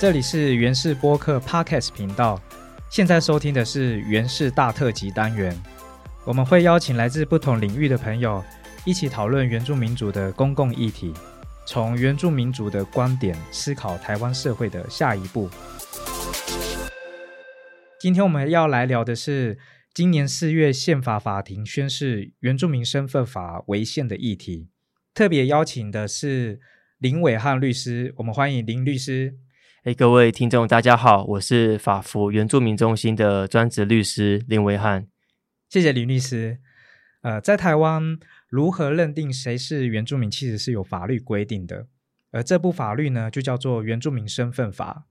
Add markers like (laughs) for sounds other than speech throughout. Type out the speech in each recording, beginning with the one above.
这里是原氏播客 Podcast 频道，现在收听的是原氏大特辑单元。我们会邀请来自不同领域的朋友，一起讨论原住民族的公共议题，从原住民族的观点思考台湾社会的下一步。今天我们要来聊的是今年四月宪法法庭宣示原住民身份法违宪的议题，特别邀请的是林伟汉律师，我们欢迎林律师。哎，各位听众，大家好，我是法服原住民中心的专职律师林维汉。谢谢林律师。呃，在台湾，如何认定谁是原住民，其实是有法律规定的。而这部法律呢，就叫做《原住民身份法》。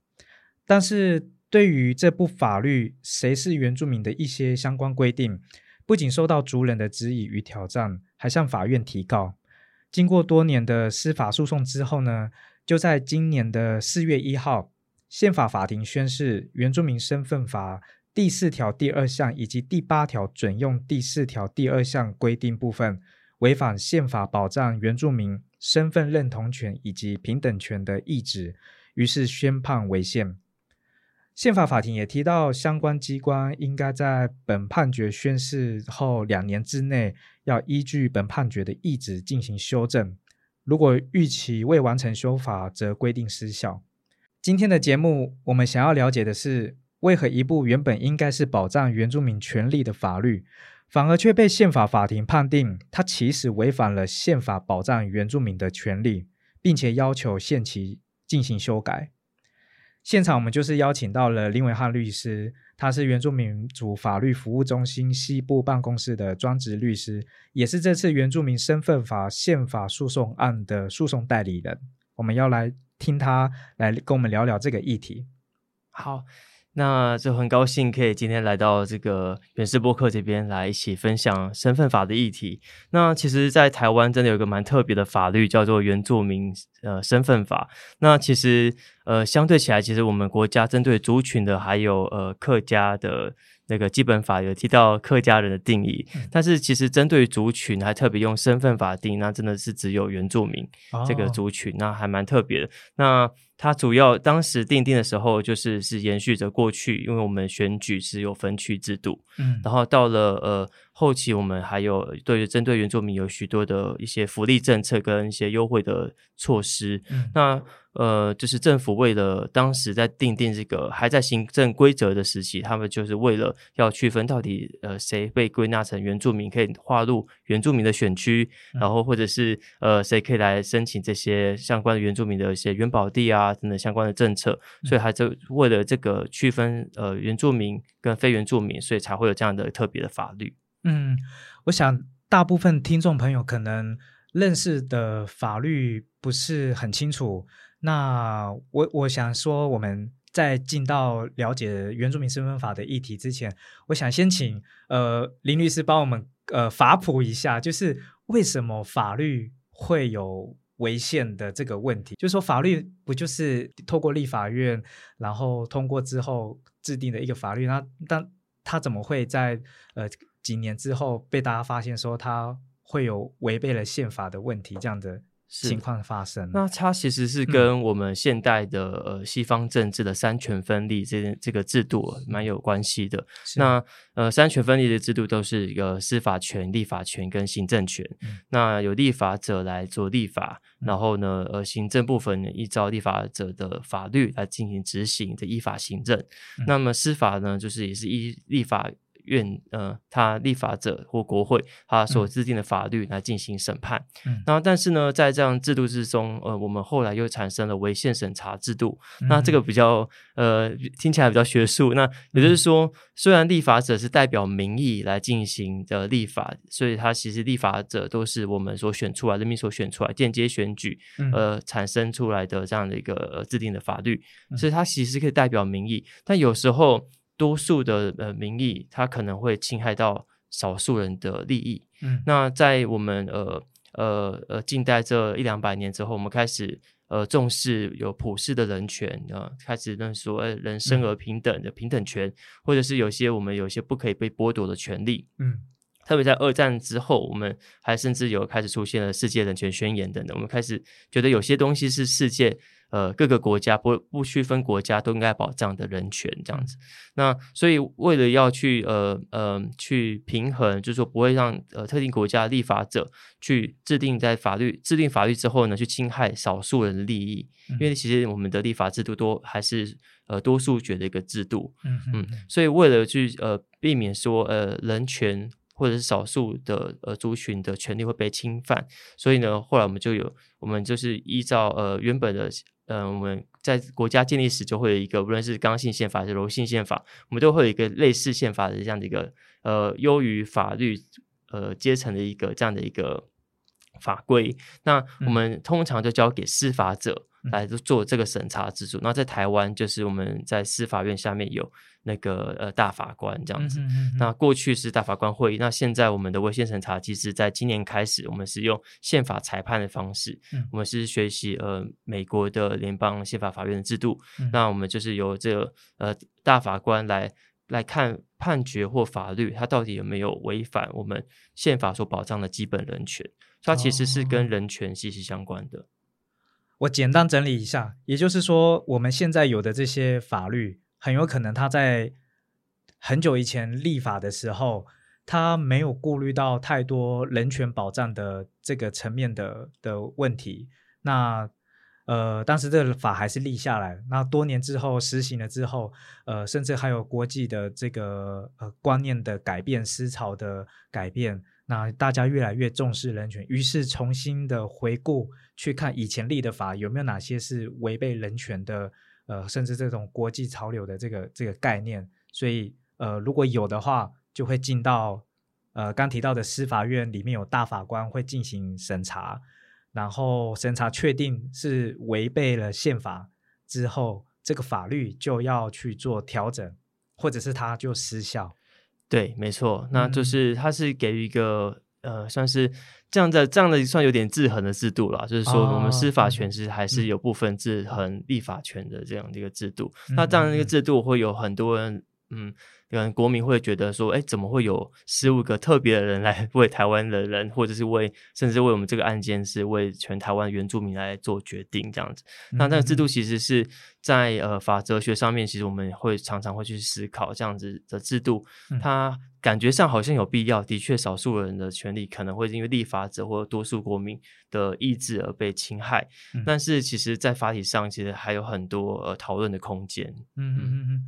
但是，对于这部法律谁是原住民的一些相关规定，不仅受到族人的质疑与挑战，还向法院提告。经过多年的司法诉讼之后呢？就在今年的四月一号，宪法法庭宣示《原住民身份法》第四条第二项以及第八条准用第四条第二项规定部分违反宪法保障原住民身份认同权以及平等权的意志，于是宣判违宪。宪法法庭也提到，相关机关应该在本判决宣示后两年之内，要依据本判决的意志进行修正。如果逾期未完成修法，则规定失效。今天的节目，我们想要了解的是，为何一部原本应该是保障原住民权利的法律，反而却被宪法法庭判定它其实违反了宪法保障原住民的权利，并且要求限期进行修改。现场我们就是邀请到了林伟汉律师。他是原住民族法律服务中心西部办公室的专职律师，也是这次原住民身份法宪法诉讼案的诉讼代理人。我们要来听他来跟我们聊聊这个议题。好。那就很高兴可以今天来到这个原氏播客这边来一起分享身份法的议题。那其实，在台湾真的有一个蛮特别的法律，叫做原住民呃身份法。那其实呃相对起来，其实我们国家针对族群的，还有呃客家的。那个基本法有提到客家人的定义，但是其实针对族群还特别用身份法定，那真的是只有原住民这个族群，那还蛮特别的。那它主要当时定定的时候，就是是延续着过去，因为我们选举是有分区制度，嗯，然后到了呃。后期我们还有对针对原住民有许多的一些福利政策跟一些优惠的措施。那呃，就是政府为了当时在定定这个还在行政规则的时期，他们就是为了要区分到底呃谁被归纳成原住民可以划入原住民的选区，然后或者是呃谁可以来申请这些相关的原住民的一些原保地啊等等相关的政策。所以还是为了这个区分呃原住民跟非原住民，所以才会有这样的特别的法律。嗯，我想大部分听众朋友可能认识的法律不是很清楚。那我我想说，我们在进到了解原住民身份法的议题之前，我想先请呃林律师帮我们呃法普一下，就是为什么法律会有违宪的这个问题？就是说法律不就是透过立法院然后通过之后制定的一个法律？那但他怎么会在呃？几年之后被大家发现说他会有违背了宪法的问题，这样的情况发生。那它其实是跟我们现代的呃西方政治的三权分立这这个制度蛮有关系的。那呃三权分立的制度都是一个司法权、立法权跟行政权。那有立法者来做立法，然后呢呃行政部分依照立法者的法律来进行执行的依法行政。那么司法呢就是也是依立法。院呃，他立法者或国会他所制定的法律来进行审判。那但是呢，在这样制度之中，呃，我们后来又产生了违宪审查制度。那这个比较呃，听起来比较学术。那也就是说，虽然立法者是代表民意来进行的立法，所以他其实立法者都是我们所选出来、人民所选出来、间接选举呃产生出来的这样的一个制定的法律，所以它其实可以代表民意，但有时候。多数的呃民意，它可能会侵害到少数人的利益。嗯，那在我们呃呃呃近代这一两百年之后，我们开始呃重视有普世的人权啊，开始认说人生而平等的平等权，或者是有些我们有些不可以被剥夺的权利。嗯。特别在二战之后，我们还甚至有开始出现了世界人权宣言等等。我们开始觉得有些东西是世界呃各个国家不不区分国家都应该保障的人权这样子。那所以为了要去呃呃去平衡，就是说不会让呃特定国家立法者去制定在法律制定法律之后呢，去侵害少数人的利益，因为其实我们的立法制度多还是呃多数决的一个制度。嗯嗯，所以为了去呃避免说呃人权。或者是少数的呃族群的权利会被侵犯，所以呢，后来我们就有，我们就是依照呃原本的，嗯，我们在国家建立时就会有一个，无论是刚性宪法还是柔性宪法，我们都会有一个类似宪法的这样的一个呃优于法律呃阶层的一个这样的一个法规。那我们通常就交给司法者来做这个审查制度。那在台湾，就是我们在司法院下面有。那个呃大法官这样子，那过去是大法官会议，那现在我们的违宪审查机制在今年开始，我们是用宪法裁判的方式，我们是学习呃美国的联邦宪法法院的制度，那我们就是由这个呃大法官来来看判决或法律，它到底有没有违反我们宪法所保障的基本人权，它其实是跟人权息息相关的。我简单整理一下，也就是说，我们现在有的这些法律。很有可能他在很久以前立法的时候，他没有顾虑到太多人权保障的这个层面的的问题。那呃，当时这个法还是立下来。那多年之后实行了之后，呃，甚至还有国际的这个呃观念的改变、思潮的改变，那大家越来越重视人权，于是重新的回顾去看以前立的法有没有哪些是违背人权的。呃，甚至这种国际潮流的这个这个概念，所以呃，如果有的话，就会进到呃刚提到的司法院里面有大法官会进行审查，然后审查确定是违背了宪法之后，这个法律就要去做调整，或者是它就失效。对，没错，那就是它是给予一个。呃，算是这样的，这样的算有点制衡的制度了。就是说，我们司法权是还是有部分制衡立法权的这样的一个制度。那这样的一个制度会有很多人，嗯。可能国民会觉得说，哎，怎么会有十五个特别的人来 (laughs) 为台湾的人，或者是为甚至为我们这个案件是为全台湾原住民来做决定这样子？那那个制度其实是在呃法哲学上面，其实我们会常常会去思考这样子的制度，它感觉上好像有必要。的确，少数人的权利可能会因为立法者或多数国民的意志而被侵害，但是其实，在法理上其实还有很多呃讨论的空间。嗯嗯嗯嗯。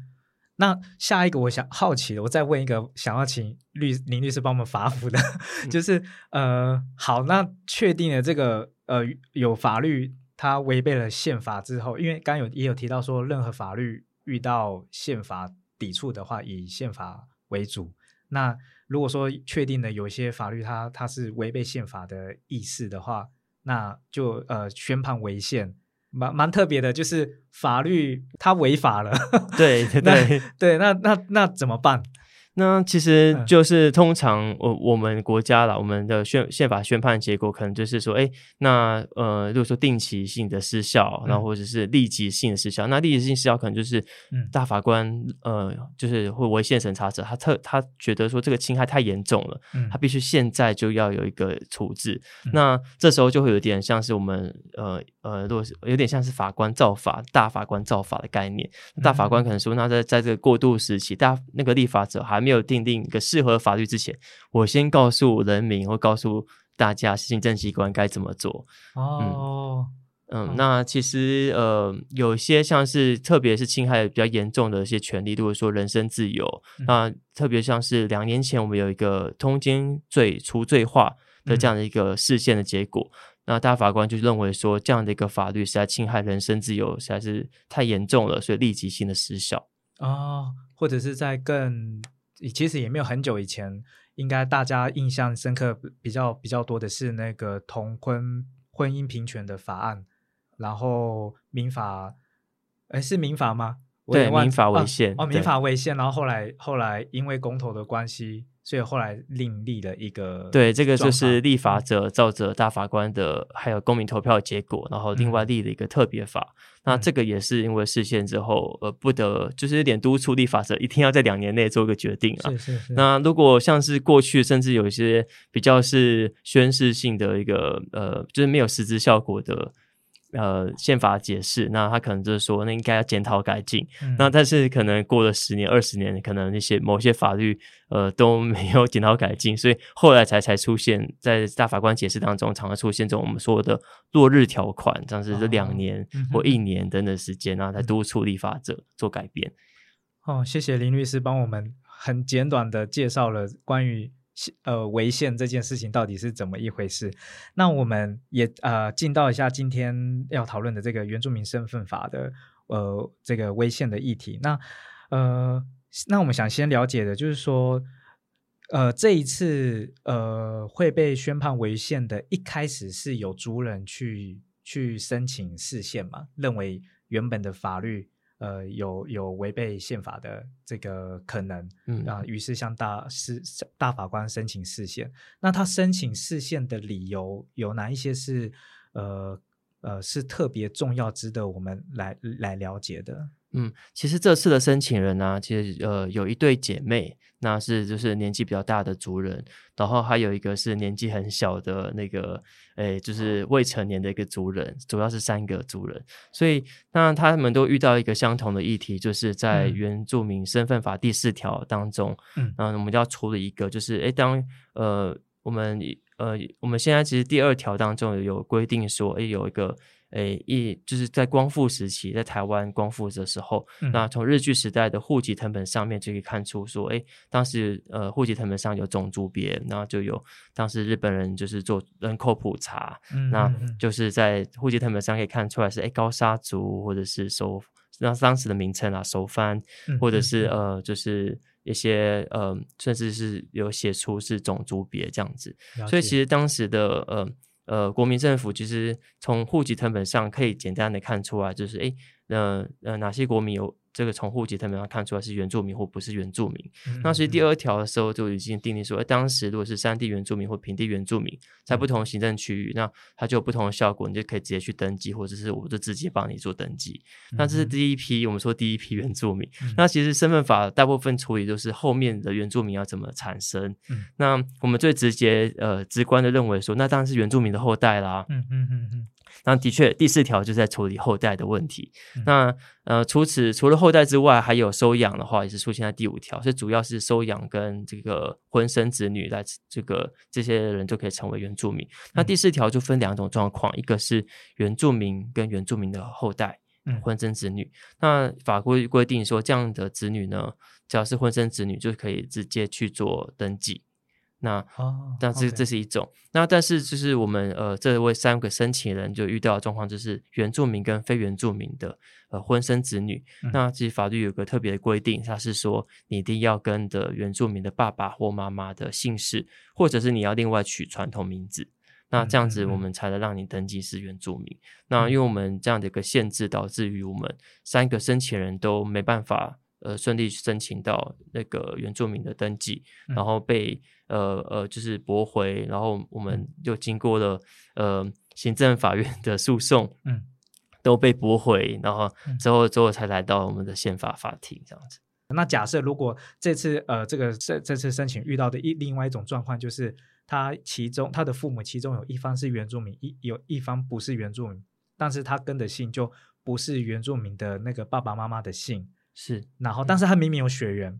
那下一个，我想好奇的，我再问一个，想要请律林律师帮我们发福的，(laughs) 就是呃，好，那确定了这个呃有法律它违背了宪法之后，因为刚有也有提到说，任何法律遇到宪法抵触的话，以宪法为主。那如果说确定了有一些法律它它是违背宪法的意思的话，那就呃宣判违宪。蛮蛮特别的，就是法律它违法了，对对对 (laughs) 对，那那那怎么办？那其实就是通常我我们国家了，我们的宪宪法宣判结果可能就是说，哎，那呃，如果说定期性的失效，然后或者是立即性的失效，那立即性失效可能就是大法官呃，就是会违宪审查者，他特他觉得说这个侵害太严重了，他必须现在就要有一个处置。那这时候就会有点像是我们呃呃，如果是有点像是法官造法，大法官造法的概念，大法官可能说，那在在这个过渡时期，大那个立法者还没有定定一个适合法律之前，我先告诉人民或告诉大家行政机关该怎么做。哦，嗯，那其实呃，有些像是特别是侵害比较严重的一些权利，如果说人身自由，那特别像是两年前我们有一个通奸罪除罪化的这样的一个事件的结果，那大法官就认为说这样的一个法律实在侵害人身自由，实在是太严重了，所以立即性的失效。哦，或者是在更。其实也没有很久以前，应该大家印象深刻比较比较多的是那个同婚婚姻平权的法案，然后民法，哎是民法吗？对，民法违宪哦，民法违宪，然后后来后来因为公投的关系。所以后来另立了一个，对，这个就是立法者照着大法官的还有公民投票的结果，然后另外立了一个特别法。那这个也是因为事件之后，呃，不得就是有点督促立法者一定要在两年内做一个决定啊。是是是。那如果像是过去甚至有一些比较是宣示性的一个呃，就是没有实质效果的呃宪法解释，那他可能就是说那应该要检讨改进。嗯那但是可能过了十年、二十年，可能那些某些法律呃都没有检讨改进，所以后来才才出现在大法官解释当中，常常出现这种我们说的落日条款，像是这两哦年或一年等等时间，然后才督促立法者做改变。哦，谢谢林律师帮我们很简短的介绍了关于呃违宪这件事情到底是怎么一回事。那我们也呃进到一下今天要讨论的这个原住民身份法的呃这个违宪的议题。那呃，那我们想先了解的就是说。呃，这一次呃会被宣判违宪的，一开始是有族人去去申请释宪嘛，认为原本的法律呃有有违背宪法的这个可能，嗯啊、于是向大司大法官申请释宪。那他申请释宪的理由有哪一些是呃呃是特别重要，值得我们来来了解的？嗯，其实这次的申请人呢、其实呃有一对姐妹，那是就是年纪比较大的族人，然后还有一个是年纪很小的那个，诶，就是未成年的一个族人，主要是三个族人，所以那他们都遇到一个相同的议题，就是在嗯。原住民身份法第四条当中，嗯。嗯，我们要处理一个，就是诶，当呃我们呃我们现在其实第二条当中有规定说，诶，有一个。诶，一就是在光复时期，在台湾光复的时候，嗯。那从日据时代的户籍成本上面就可以看出说，诶，当时呃户籍成本上有种族别，然后就有当时日本人就是做人口普查，那就是在户籍成本上可以看出来是诶高沙族或者是收那当时的名称啊收番，嗯或者是呃就是一些呃甚至是有写出是种族别这样子，所以其实当时的呃呃国民政府其实从户籍成本上可以简单的看出来，就是诶呃呃哪些国民有这个从户籍成本上看出来是原住民或不是原住民。嗯那所以第嗯二条的时候就已经定定说，诶当时如果是山地原住民或平地原住民，在嗯不同行政区域，那它就有不同的效果，你就可以直接去登记，或者是我就直接帮你做登记。那这是嗯第一批，我们说第一批原住民。嗯那其实身份法大部分处理都是后面的原住民要怎么产生。嗯那我们最直接呃直观的认为说，那当然是原住民的后代啦。嗯嗯嗯嗯那的确，第四条就在处理后代的问题。嗯那呃，除此除了后代之外，还有收养的话，也是出现在第五条，所以主要是收养跟这个婚生子女来这个这些人就可以成为原住民。那嗯第四条就分两种状况，一个是原住民跟原住民的后代。嗯婚生子女，那法规规定说，这样的子女呢，只要是婚生子女，就可以直接去做登记。那哦，那这这是一种，那但是就是我们呃这位三个申请人就遇到的状况，就是原住民跟非原住民的呃婚生子女，嗯。那其实法律有个特别的规定，它是说你一定要跟的原住民的爸爸或妈妈的姓氏，或者是你要另外取传统名字。那这样子，我们才能让你登记是原住民。那因为我们这样的一个限制，导致于我们三个申请人都没办法呃顺利申请到那个原住民的登记，嗯。然后被呃呃就是驳回，然后我们又经过了呃行政法院的诉讼，嗯，都被驳回，然后嗯。之后之后才来到我们的宪法法庭这样子。那假设如果这次呃这个这这次申请遇到的一另外一种状况，就是他其中他的父母其中有一方是原住民，一有一方不是原住民，但是他跟的姓就不是原住民的那个爸爸妈妈的姓，是，然后但是他明明有血缘，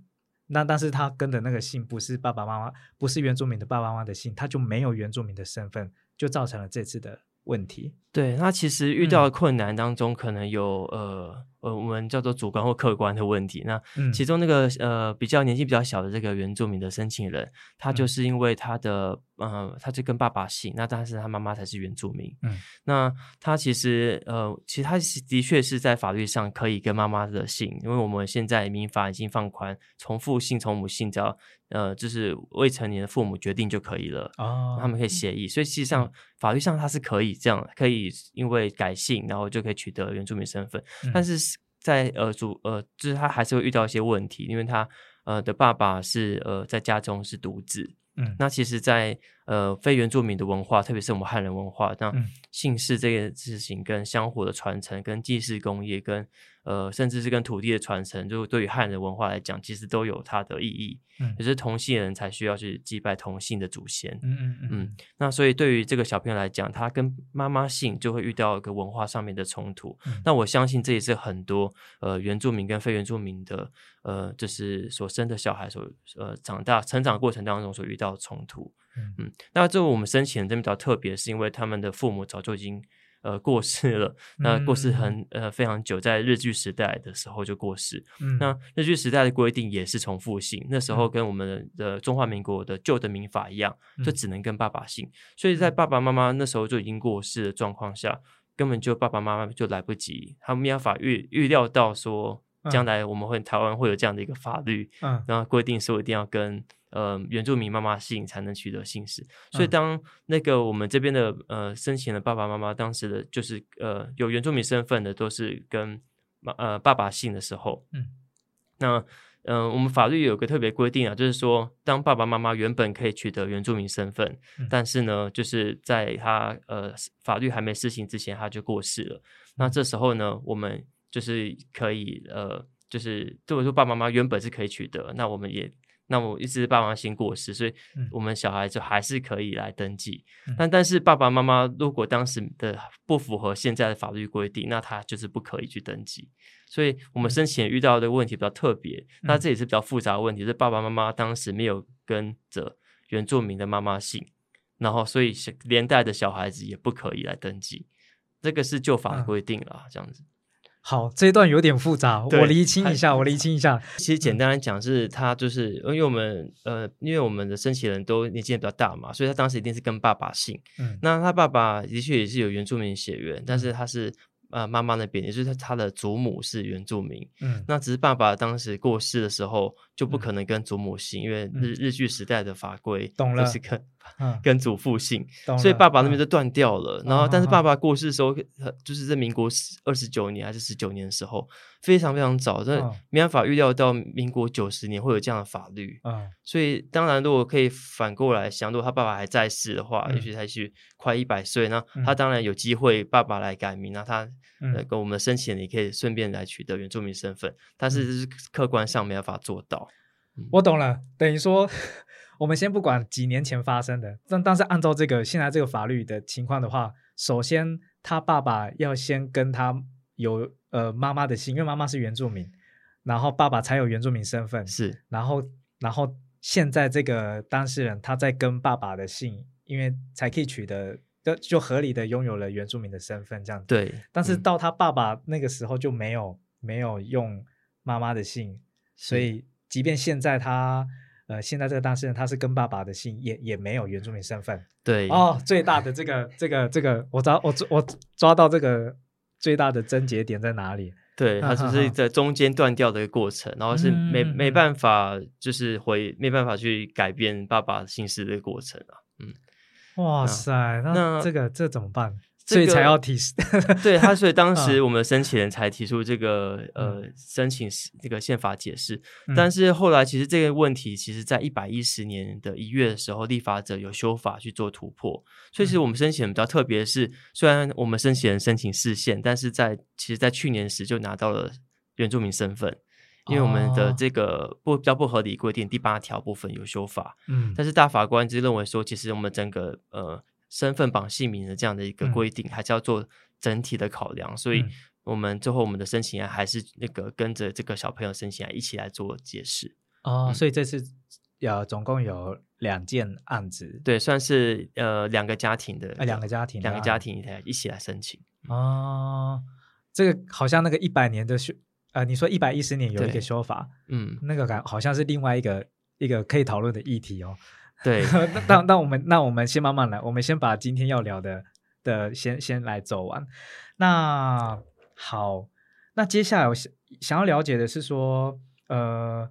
那但是他跟的那个姓不是爸爸妈妈，不是原住民的爸爸妈妈的姓，他就没有原住民的身份，就造成了这次的问题。对，那其实遇嗯到的困难当中，可能有呃呃，我们叫做主观或客观的问题。那嗯其中那个呃比较年纪比较小的这个原住民的申请人，他就嗯是因为他的呃，他就跟爸爸姓，那但是他妈妈才是原住民。嗯，那他其实呃，其实他是的确是在法律上可以跟妈妈的姓，因为我们现在民法已经放宽，从父姓从母姓，只要呃就是未成年的父母决定就可以了。哦，他们可以协议，所以实际上法律上他是可以这样，可以因为改姓，然后就可以取得原住民身份。嗯但是在呃主呃，就是他还是会遇到一些问题，因为他呃的爸爸是呃在家中是独子。嗯那其实在，呃非原住民的文化，特别是我们汉人文化，那嗯姓氏这个事情跟香火的传承、跟祭祀工业、跟呃，甚至是跟土地的传承，就对于汉人文化来讲，其实都有它的意义。嗯也是同姓人才需要去祭拜同姓的祖先。嗯嗯嗯嗯，那所以对于这个小朋友来讲，他跟妈妈姓就会遇到一个文化上面的冲突。嗯那我相信这也是很多呃原住民跟非原住民的呃，就是所生的小孩所呃长大成长过程当中所遇到的冲突。嗯嗯，那这我们申请人这边比较特别，是因为他们的父母早就已经呃过世了，那过世很呃非常久，在日据时代的时候就过世。嗯。那日据时代的规定也是重复性，那时候跟我们的中华民国的旧的民法一样，就嗯。只能跟爸爸姓。所以在爸爸妈妈那时候就已经过世的状况下，根本就爸爸妈妈就来不及，他们没办法预预料到说将嗯。来我们会台湾会有这样的一个法律，嗯。然后规定说一定要跟呃原住民妈妈姓才能取得姓氏。所以嗯。当那个我们这边的呃申请的爸爸妈妈当时的就是呃有原住民身份的都是跟妈呃爸爸姓的时候，嗯，那嗯、呃我们法律有个特别规定啊，就是说当爸爸妈妈原本可以取得原住民身份，嗯。但是呢，就是在他呃法律还没施行之前他就过世了。那嗯。这时候呢，我们就是可以呃，就是如果说爸爸妈妈原本是可以取得，那我们也。那我一直爸妈先过世，所以嗯我们小孩就还是可以来登记。嗯但但是爸爸妈妈如果当时的不符合现在的法律规定，那他就是不可以去登记。所以我们生前遇到的问题比较特别，那这也是比较复杂的问题，是爸爸妈妈当时没有跟着原住民的妈妈姓，然后所以小连带的小孩子也不可以来登记。这个是旧法规定啦，这样子。好，这一段有点复杂，我厘清一下，我厘清一下。其实简单来讲，是他就是因为我们呃，因为我们的申请人都年纪也比较大嘛，所以他当时一定是跟爸爸姓。嗯那他爸爸的确也是有原住民血缘，但是他是呃妈妈那边，也就是他的祖母是原住民。嗯那只是爸爸当时过世的时候，就不嗯可能跟祖母姓，因为嗯日日据时代的法规懂了是跟嗯，跟祖父姓，所以爸爸那边嗯。就断掉了。然后，但是爸爸过世的时候，呃就是在民国二十九年还是十九年的时候，非常非常早，这嗯。没办法预料到民国九十年会有这样的法律。嗯。所以，当然，如果可以反过来想，如果他爸爸还在世的话，嗯也许他去快一百岁，那他嗯。当然有机会爸爸来改名，那他跟我们申请人也可以顺便来取得原住民身份，但是这是客观上没办法做到。我懂了，等于说，我们先不管几年前发生的，但但是按照这个现在这个法律的情况的话，首先他爸爸要先跟他有呃妈妈的姓，因为妈妈是原住民，然后爸爸才有原住民身份，是然后然后现在这个当事人他在跟爸爸的姓，因为才可以取得。就就合理的拥有了原住民的身份，这样子。对，但是嗯到他爸爸那个时候就没有没有用妈妈的姓，所以即便现在他呃现在这个当事人他是跟爸爸的姓，也也没有原住民身份。对哦，最大的这个这个这个，我抓我抓我抓到这个最大的症结点在哪里？对，它只是在中间断掉的一个过程，然后是没没办法，就是回没办法去改变爸爸姓氏的过程啊。嗯，哇塞，那那这个这怎么办？这所以才要提示。(laughs) 对他，所以当嗯。时我们申请人才提出这个呃申请这个宪法解释，嗯。但是后来其实这个问题，其实在一百一十年的一月的时候，立法者有修法去做突破，所以其实我们申请人比较特别的是，虽然我们申请人申请释宪，但是在其实在去年时就拿到了原住民身份。因为我们的哦。这个不比较不合理规定第八条部分有修法，嗯。但是大法官就认为说，其实我们整个呃身份绑姓名的这样的一个嗯。规定，还是要做整体的考量，所以嗯。我们最后我们的申请人还是那个跟着这个小朋友申请人一起来做解释，哦，嗯所以这次呃总共有两件案子，对，算是呃两个家庭的呃两个家庭两个家庭一起来一起来申请，哦，这个好像那个一百年的修，呃，你说一百一十年有一个对。修法，嗯，那个感好像是另外一个一个可以讨论的议题哦。(laughs) 对，那那那我们那我们先慢慢来，我们先把今天要聊的的先先来走完。那好，那接下来我想想要了解的是说，呃，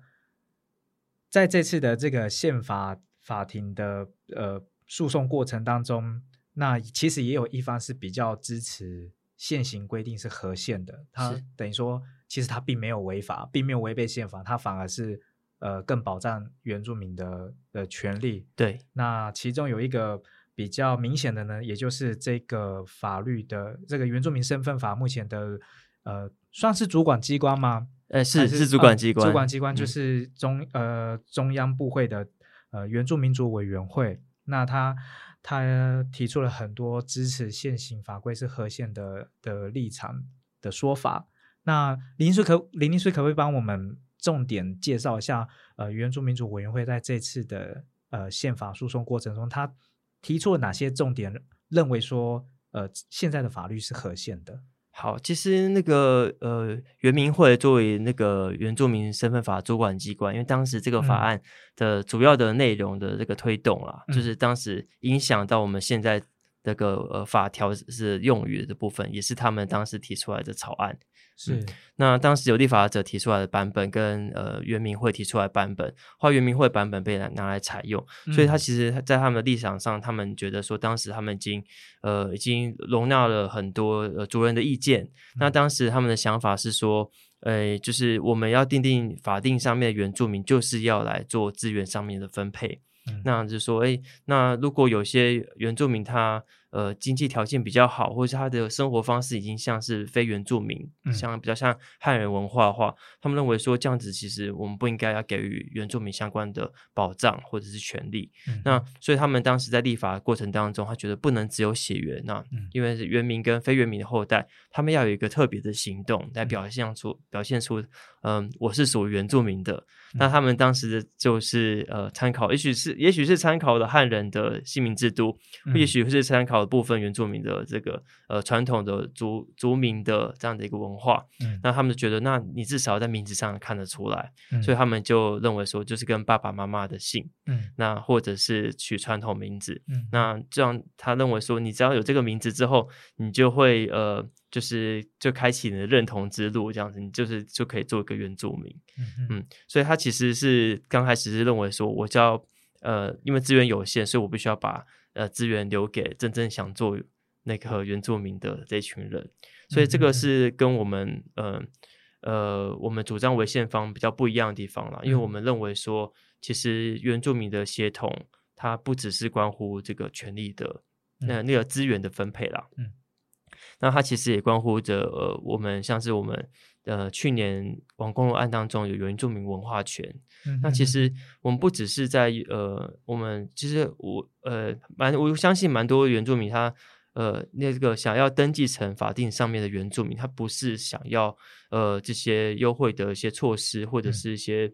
在这次的这个宪法法庭的呃诉讼过程当中，那其实也有一方是比较支持现行规定是合宪的，他等于说其实他并没有违法，并没有违背宪法，他反而是呃更保障原住民的的权利。对，那其中有一个比较明显的呢，也就是这个法律的这个原住民身份法目前的呃，算是主管机关吗？呃，是是主管机关，主管机关就是中呃中央部会的呃原住民族委员会。那他他提出了很多支持现行法规是合宪的的立场的说法。那林叔可林律师可不可以帮我们重点介绍一下？呃，原住民族委员会在这次的呃宪法诉讼过程中，他提出了哪些重点？认为说呃现在的法律是合宪的。好，其实那个呃，原民会作为那个原住民身份法主管机关，因为当时这个法案的主要的内容的这个推动啊，就是当时影响到我们现在这个呃法条是用语的部分，也是他们当时提出来的草案。是，那当时有立法者提出来的版本，跟呃原民会提出来版本，后来原民会版本被拿拿来采用，所以他其实，在他们的立场上，他们觉得说，当时他们已经呃已经容纳了很多呃族人的意见。那当时他们的想法是说，呃，就是我们要定定法定上面的原住民，就是要来做资源上面的分配。那就是说，哎，那如果有些原住民他。呃，经济条件比较好，或者是他的生活方式已经像是非原住民，像比较像汉人文化的话，他们认为说这样子其实我们不应该要给予原住民相关的保障或者是权利。那所以他们当时在立法过程当中，他觉得不能只有血缘，那因为是原民跟非原民的后代，他们要有一个特别的行动来表现出表现出，嗯，我是属于原住民的。那他们当时就是呃参考，也许是也许是参考了汉人的姓名制度，也许是参考。部分原住民的这个呃传统的族族民的这样的一个文化，嗯，那他们就觉得，那你至少在名字上看得出来，所以他们就认为说，就是跟爸爸妈妈的姓，嗯，那或者是取传统名字，嗯，那这样他认为说，你只要有这个名字之后，你就会呃，就是就开启你的认同之路，这样子，你就是就可以做一个原住民，嗯嗯，所以他其实是刚开始是认为说，我就要呃，因为资源有限，所以我必须要把。呃，资源留给真正想做那个原住民的这群人，所以这个是跟我们呃呃我们主张违宪方比较不一样的地方了。因为我们认为说，其实原住民的协同，它不只是关乎这个权利的那那个资源的分配啦，嗯，那它其实也关乎着呃我们像是我们。呃，去年王公路案当中有原住民文化权，那其实我们不只是在呃，我们其实我呃蛮我相信蛮多原住民他呃那个想要登记成法定上面的原住民，他不是想要呃这些优惠的一些措施，或者是一些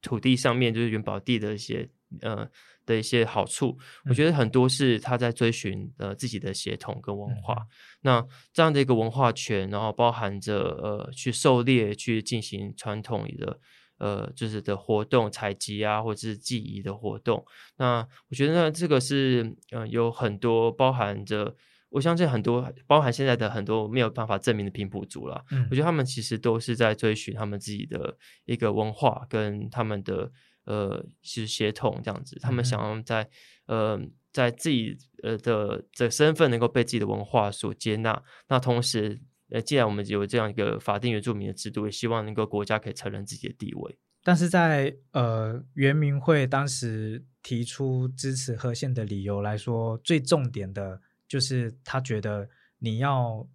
土地上面就是原保地的一些呃。的一些好处，我觉得很多是他在追寻呃自己的血统跟文化。那这样的一个文化圈，然后包含着呃去狩猎、去进行传统的呃就是的活动、采集啊，或者是记忆的活动。那我觉得呢，这个是呃有很多包含着，我相信很多包含现在的很多没有办法证明的平埔族了。我觉得他们其实都是在追寻他们自己的一个文化跟他们的。呃，是协同这样子，他们想要在呃，在自己呃的的身份能够被自己的文化所接纳。那同时，呃，既然我们有这样一个法定原住民的制度，也希望能够国家可以承认自己的地位。但是在呃，原民会当时提出支持和宪的理由来说，最重点的就是他觉得你要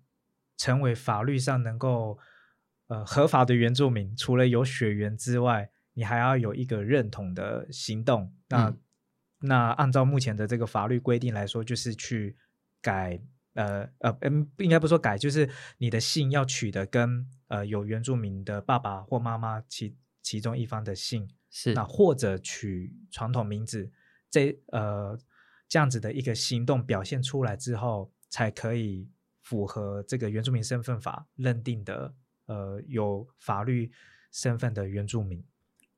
成为法律上能够呃合法的原住民，除了有血缘之外。你还要有一个认同的行动，那那按照目前的这个法律规定来说，就是去改，呃呃嗯，应该不说改，就是你的姓要取得跟呃有原住民的爸爸或妈妈其其中一方的姓。是，那或者取传统名字，这呃这样子的一个行动表现出来之后，才可以符合这个原住民身份法认定的呃有法律身份的原住民。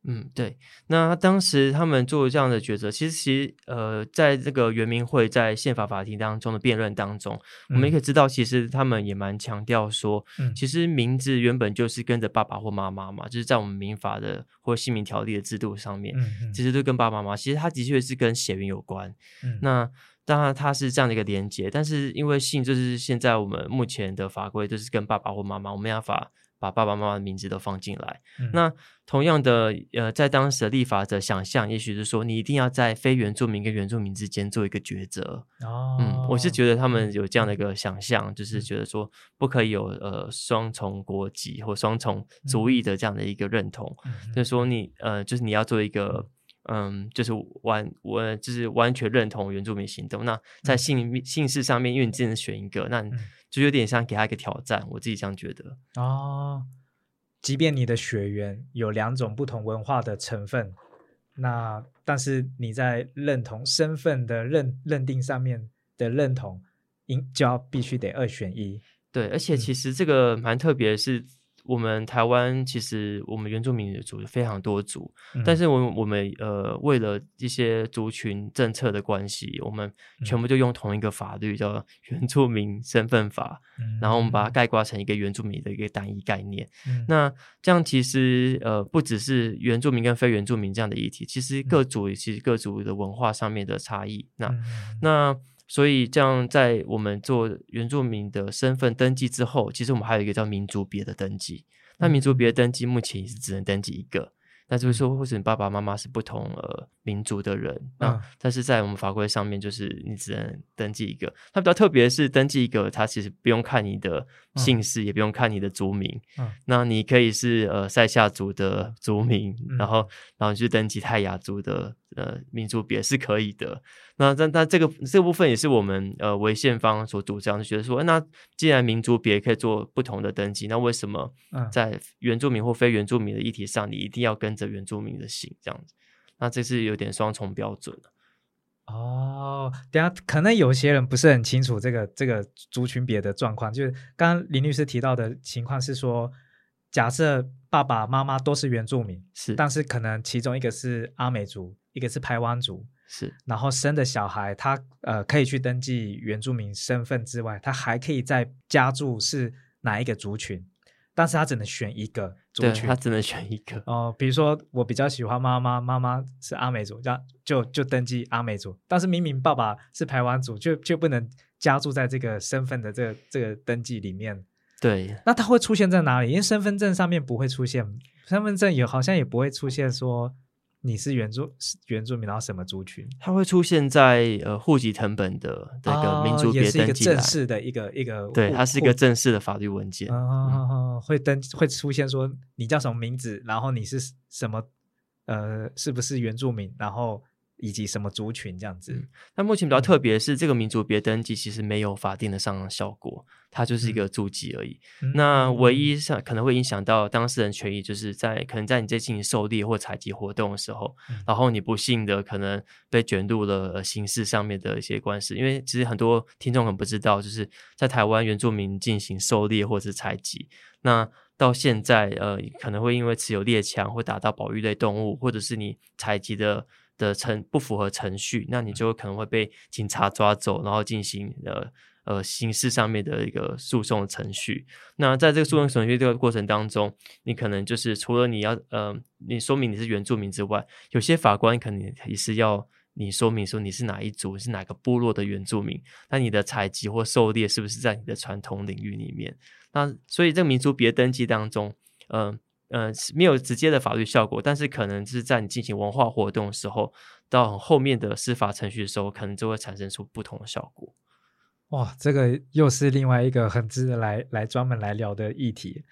嗯，对。那当时他们做这样的抉择，其实其实呃，在这个原民会在宪法法庭当中的辩论当中，我们也可以知道，其实他们也蛮强调说，其实名字原本就是跟着爸爸或妈妈嘛，就是在我们民法的或姓名条例的制度上面，其实都跟爸爸妈妈，其实他的确是跟血缘有关。那当然它是这样的一个连接，但是因为姓就是现在我们目前的法规就是跟爸爸或妈妈，我没办法。把爸爸妈妈的名字都放进来。嗯那同样的，呃，在当时的立法者想象，也许是说你一定要在非原住民跟原住民之间做一个抉择。哦，嗯，我是觉得他们有这样的一嗯个想象，就是嗯觉得说不可以有呃双重国籍或双重嗯族裔的这样的一个认同。嗯就是说你呃，就是你要做一个嗯，就是完我就是完全认同原住民行动。那在嗯姓姓氏上面，因为你只能选一个，那就有点像给他一个挑战。我自己这样觉得。哦，即便你的血缘有两种不同文化的成分，那但是你在认同身份的认认定上面的认同，应就要必须得二选一。对，而且嗯其实这个蛮特别的是，我们台湾其实我们原住民族非常多族，但嗯。是我我们呃为了一些族群政策的关系，我们全嗯。部就用同一个法律叫《原住民身份法》，然后我们把它概括成一个原住民的一个单一概念。嗯。那这样其实呃不只是原住民跟非原住民这样的议题，其实各族其实各族的文化上面的差异，那嗯。那所以这样，在我们做原住民的身份登记之后，其实我们还有一个叫民族别的登记。那民族别的登记目前也是只能登记一个，那就是说，或者你爸爸妈妈是不同呃民族的人，那、嗯。但是在我们法规上面，就是你只能登记一个。它比较特别的是，登记一个，它其实不用看你的姓氏，也不用看你的族名。嗯。那你可以是呃塞夏族的族名，嗯。然后然后你去登记泰雅族的呃民族别是可以的。那但但这个这个部分也是我们呃违宪方所主张的，觉得说，那既然民族别可以做不同的登记，那为什么嗯在原住民或非原住民的议题上，你一定要跟着原住民的姓这样子？那这是有点双重标准了。哦，等下可能有些人不是很清楚这个这个族群别的状况，就是刚刚林律师提到的情况是说，假设爸爸妈妈都是原住民，是但是可能其中一个是阿美族，一个是排湾族，是然后生的小孩他呃可以去登记原住民身份之外，他还可以再加注是哪一个族群，但是他只能选一个族群对他。只能选一个。哦，比如说我比较喜欢妈妈，妈妈是阿美族，这样就就登记阿美族。但是明明爸爸是排湾族，就就不能加注在这个身份的这个这个登记里面。对，那它会出现在哪里？因为身份证上面不会出现，身份证也好像也不会出现说你是原住是原住民，然后什么族群。它会出现在呃户籍成本的这个民族哦也别是一个正。式的一个一个对，它是一个正式的法律文件。嗯嗯嗯嗯，会登会出现说你叫什么名字，然后你是什么呃，是不是原住民，然后以及什么族群这样子。那目前比较特别的是，这个民族别登记其实没有法定的上扬效果，它就是一个注记而已。嗯那唯一上可能会影响到当事人权益，就是在可能在你在进行狩猎或采集活动的时候，嗯然后你不幸的可能被卷入了呃刑事上面的一些官司。因为其实很多听众可能不知道，就是在台湾原住民进行狩猎或是采集，那到现在呃可能会因为持有猎枪或打到保育类动物，或者是你采集的。的程不符合程序，那你就可能会被警察抓走，然后进行呃呃刑事上面的一个诉讼程序。那在这个诉讼程序这个过程当中，你可能就是除了你要呃你说明你是原住民之外，有些法官可能也是要你说明说你是哪一族，是哪个部落的原住民。那你的采集或狩猎是不是在你的传统领域里面？那所以这个民族别登记当中，嗯、呃。呃，没有直接的法律效果，但是可能是在你进行文化活动的时候，到后面的司法程序的时候，可能就会产生出不同的效果。哇，这个又是另外一个很值得来来专门来聊的议题。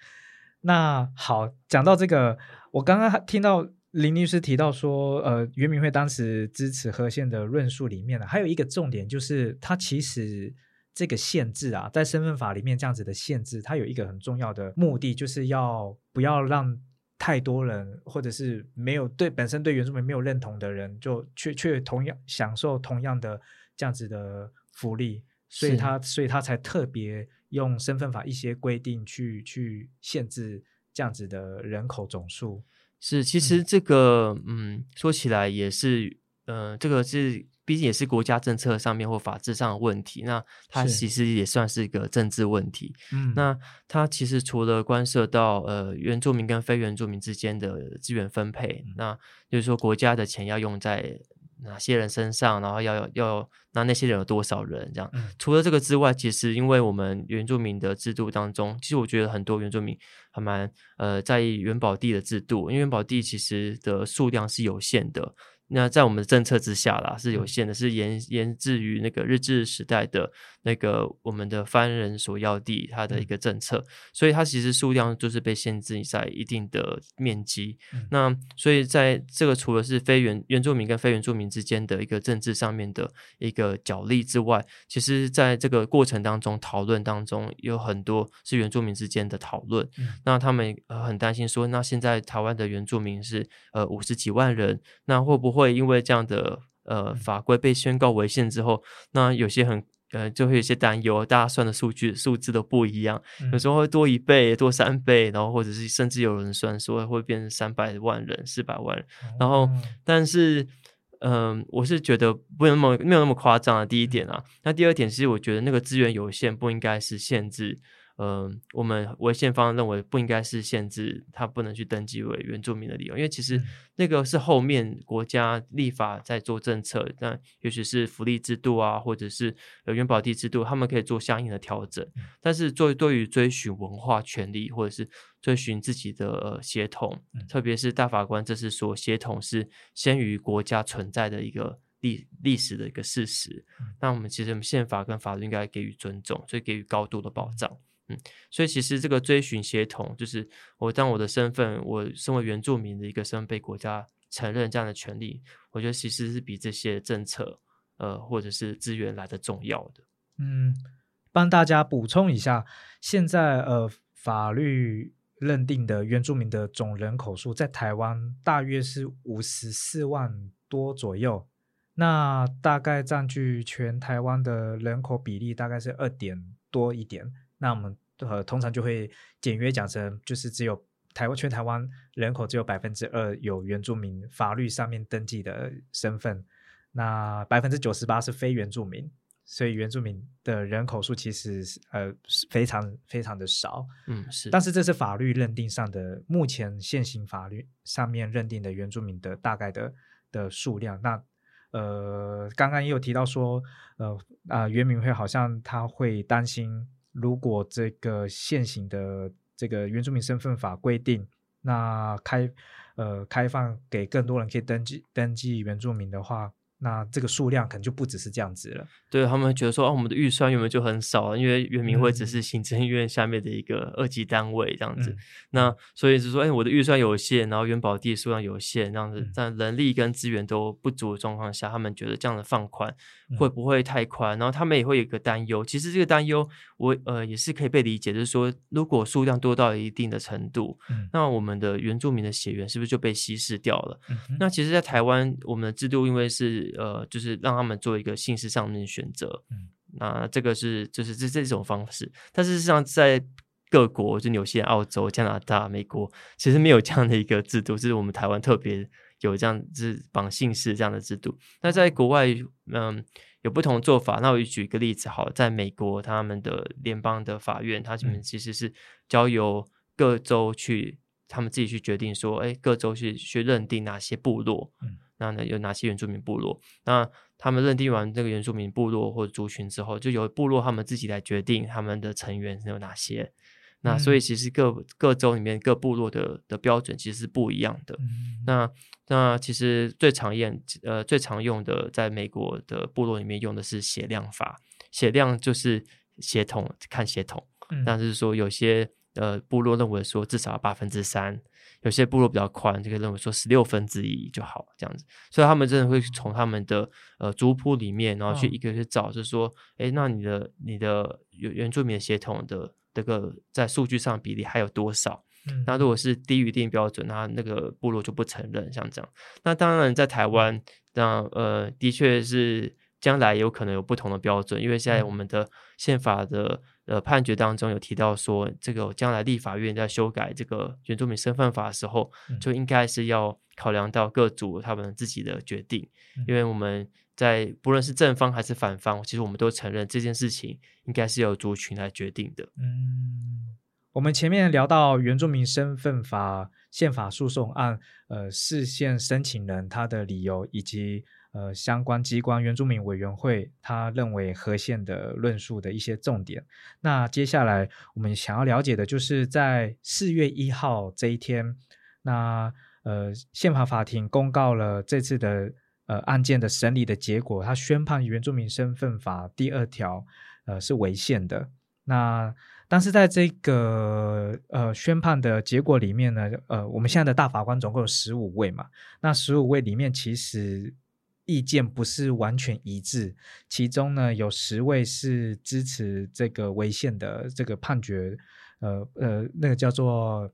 那好，讲到这个，我刚刚听到林律师提到说，呃，袁明慧当时支持和宪的论述里面呢，还有一个重点就是，它其实这个限制啊，在身份法里面这样子的限制，它有一个很重要的目的，就是要不要让太多人，或者是没有对本身对原住民没有认同的人，就却却同样享受同样的这样子的福利。所以他所以他才特别用身份法一些规定去去限制这样子的人口总数。是，其实这个，嗯，说起来也是，呃，这个是毕竟也是国家政策上面或法制上的问题，那它其实也算是一个政治问题。嗯那它其实除了关涉到呃原住民跟非原住民之间的资源分配，那就是说国家的钱要用在哪些人身上，然后要要那那些人有多少人这样。嗯除了这个之外，其实因为我们原住民的制度当中，其实我觉得很多原住民还蛮呃在意元宝地的制度，因为元宝地其实的数量是有限的。那在我们的政策之下啦，是有限的，是延延至于那个日治时代的那个我们的番人所要地它的一个政策，所以它其实数量就是被限制在一定的面积。嗯。那所以在这个除了是非原原住民跟非原住民之间的一个政治上面的一个角力之外，其实在这个过程当中讨论当中有很多是原住民之间的讨论。嗯。那他们呃很担心说，那现在台湾的原住民是呃五十几万人，那会不会因为这样的呃嗯。法规被宣告违宪之后，那有些很呃就会有些担忧，大家算的数据数字都不一样，有时候会多一倍、多三倍，然后或者是甚至有人算说会变成三百万人、四百万人，然后哦但是。嗯，我是觉得不那么没有那么夸张啊。第一点啊，那第二点是我觉得那个资源有限，不应该是限制。嗯，我们违宪方认为不应该是限制他不能去登记为原住民的理由，因为其实嗯那个是后面国家立法在做政策，那尤其是福利制度啊，或者是呃原保地制度，他们可以做相应的调整。但是作为对于追寻文化权利，或者是追寻自己的呃协同，嗯特别是大法官这次说协同是先于国家存在的一个历历史的一个事实。嗯那我们其实我们宪法跟法律应该给予尊重，所以给予高度的保障。嗯，所以其实这个追寻协同，就是我当我的身份，我身为原住民的一个身份被国家承认这样的权利，我觉得其实是比这些政策呃或者是资源来的重要的。嗯，帮大家补充一下，现在呃法律认定的原住民的总人口数在台湾大约是五十四万多左右，那大概占据全台湾的人口比例大概是二点多一点。那我们呃通常就会简约讲成，就是只有台湾全台湾人口只有百分之二有原住民法律上面登记的身份，那百分之九十八是非原住民。所以原住民的人口数其实是呃是非常非常的少，嗯，是，但是这是法律认定上的，目前现行法律上面认定的原住民的大概的的数量。那呃，刚刚也有提到说，呃啊、原民会好像他会担心，如果这个现行的这个原住民身份法规定，那开呃开放给更多人可以登记登记原住民的话，那这个数量可能就不只是这样子了。对他们觉得说，哦，我们的预算原本就很少啊，因为圆明会只嗯是行政院下面的一个二级单位这样子。嗯那所以是说，哎，我的预算有限，然后元宝地数量有限，这样子嗯，在人力跟资源都不足的状况下，他们觉得这样的放宽嗯会不会太宽？然后他们也会有一个担忧。其实这个担忧，我呃也是可以被理解，就是说，如果数量多到一定的程度，嗯那我们的原住民的血缘是不是就被稀释掉了？嗯那其实，在台湾，我们的制度因为是呃，就是让他们做一个姓氏上面的选择，嗯那这个是就是这这种方式，但事实上在各国，就纽西兰、澳洲、加拿大、美国，其实没有这样的一个制度，是我们台湾特别有这样子绑姓氏这样的制度。那在国外，嗯，有不同的做法。那我举一个例子，好了，在美国，他们的联邦的法院，他们嗯其实是交由各州去。他们自己去决定说，哎，各州去去认定哪些部落，嗯，那呢有哪些原住民部落？那他们认定完这个原住民部落或者族群之后，就由部落他们自己来决定他们的成员有哪些。那所以嗯其实各各州里面各部落的的标准其实是不一样的。嗯那那其实最常见呃最常用的，在美国的部落里面用的是血量法，血量就是血统看血统，嗯那就是说有些呃部落认为说至少要八分之三，有些部落比较宽，就可以认为说十六分之一就好这样子，所以他们真的会从他们的呃族谱里面，然后去哦一个一个找，就是说，哎，那你的你的原原住民的血统的这个在数据上比例还有多少？嗯那如果是低于一定标准，那那个部落就不承认，像这样。那当然，在台湾，那呃，的确是将来有可能有不同的标准，因为现在嗯我们的宪法的呃判决当中有提到说，这个将来立法院在修改这个原住民身份法的时候，嗯就应该是要考量到各族他们自己的决定，嗯因为我们在不论是正方还是反方，其实我们都承认这件事情应该是由族群来决定的。嗯，我们前面聊到原住民身份法宪法诉讼案，呃，事件申请人他的理由以及呃相关机关原住民委员会他认为合宪的论述的一些重点。那接下来我们想要了解的就是在四月一号这一天，那呃宪法法庭公告了这次的呃案件的审理的结果，他宣判原住民身份法第二条呃是违宪的。那但是在这个呃宣判的结果里面呢，呃，我们现在的大法官总共有十五位嘛，那十五位里面其实意见不是完全一致，其中呢有十位是支持这个违宪的这个判决，呃呃，那个叫做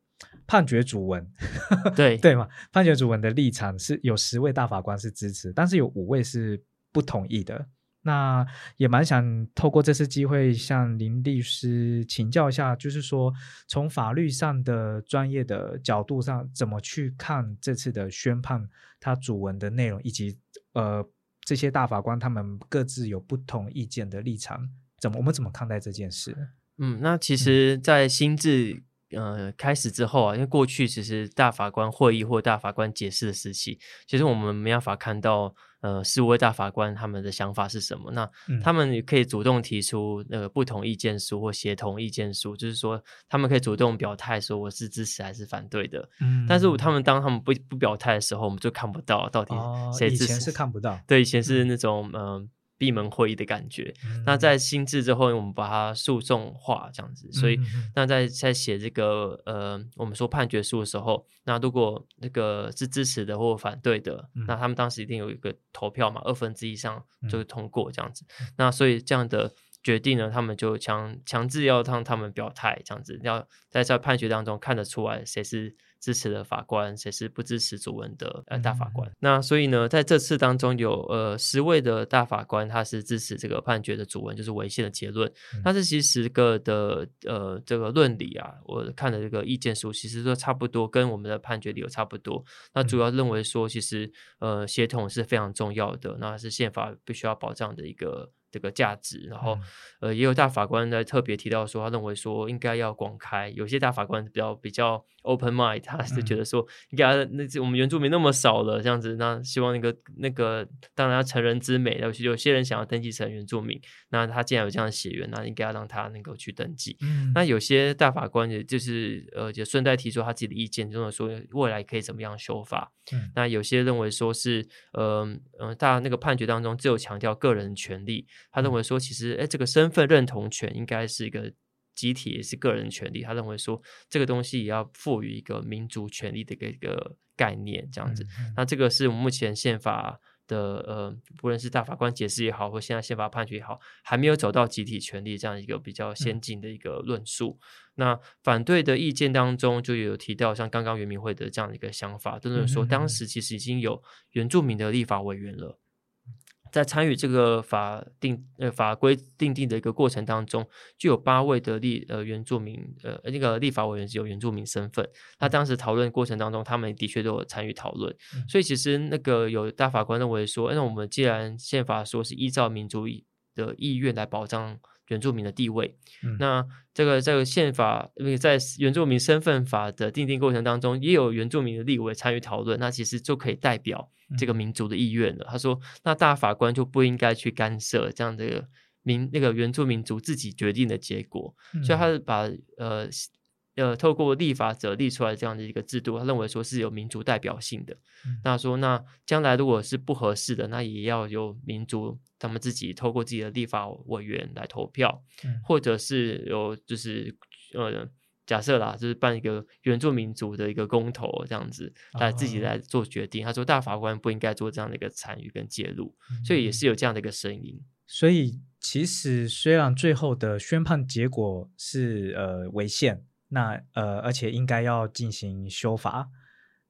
判决主文，(laughs) 对对嘛，判决主文的立场是有十位大法官是支持，但是有五位是不同意的。那也蛮想透过这次机会向林律师请教一下，就是说从法律上的专业的角度上，怎么去看这次的宣判它主文的内容，以及呃这些大法官他们各自有不同意见的立场，怎么我们怎么看待这件事？嗯，那其实，在新制。呃，开始之后啊，因为过去其实大法官会议或大法官解释的时期，其实我们没办法看到呃四位大法官他们的想法是什么。那他们也可以主动提出那个不同意见书或协同意见书，就是说他们可以主动表态说我是支持还是反对的。嗯，但是他们当他们不不表态的时候，我们就看不到到底谁支持。以前是看不到，对，以前是那种嗯。闭门会议的感觉。那在心智之后，我们把它诉讼化这样子，所以那在在写这个呃，我们说判决书的时候，那如果那个是支持的或反对的，那他们当时一定有一个投票嘛，二分之一上就通过这样子。那所以这样的决定呢，他们就强强制要让他们表态这样子，要在在判决当中看得出来谁是。支持的法官，谁是不支持主文的呃大法官？那所以呢，在这次当中有呃十位的大法官，他是支持这个判决的主文，就是违宪的结论。那这其实个的呃这个论理啊，我看的这个意见书，其实都差不多，跟我们的判决理由差不多。那主要认为说，其实呃协同是非常重要的，那是宪法必须要保障的一个。这个价值，然后呃，也有大法官在特别提到说，他认为说应该要广开。有些大法官比较比较 open mind，他是觉得说应该那我们原住民那么少了，这样子，那希望那个那个当然要成人之美，有些有些人想要登记成原住民，那他既然有这样的血缘，那应该要让他能够去登记。那有些大法官也就是呃，也顺带提出他自己的意见，就是说未来可以怎么样修法。那有些认为说是呃呃，大那个判决当中只有强调个人权利。他认为说，其实哎，这个身份认同权应该是一个集体，也是个人权利。他认为说，这个东西也要赋予一个民族权利的一个一个概念，这样子。那这个是目前宪法的呃，不论是大法官解释也好，或现在宪法判决也好，还没有走到集体权利这样一个比较先进的一个论述。那反对的意见当中，就有提到像刚刚原民会的这样的一个想法，就是说，当时其实已经有原住民的立法委员了。在参与这个法定呃法规定定的一个过程当中，就有八位的立呃原住民呃那个立法委员是有原住民身份。那当时讨论过程当中，他们的确都有参与讨论。所以其实那个有大法官认为说，那我们既然宪法说是依照民族的意愿来保障。原住民的地位，那这个这个宪法，因为在原住民身份法的订定过程当中，也有原住民的立委参与讨论，那其实就可以代表这个民族的意愿了。他说，那大法官就不应该去干涉这样的民那个原住民族自己决定的结果，所以他是把呃。呃，透过立法者立出来这样的一个制度，他认为说是有民族代表性的。那说，那将来如果是不合适的，那也要由民族他们自己透过自己的立法委员来投票，或者是有就是呃，假设啦，就是办一个原住民族的一个公投这样子，来自己来做决定。他说，大法官不应该做这样的一个参与跟介入，所以也是有这样的一个声音。所以其实虽然最后的宣判结果是呃违宪。那呃，而且应该要进行修法，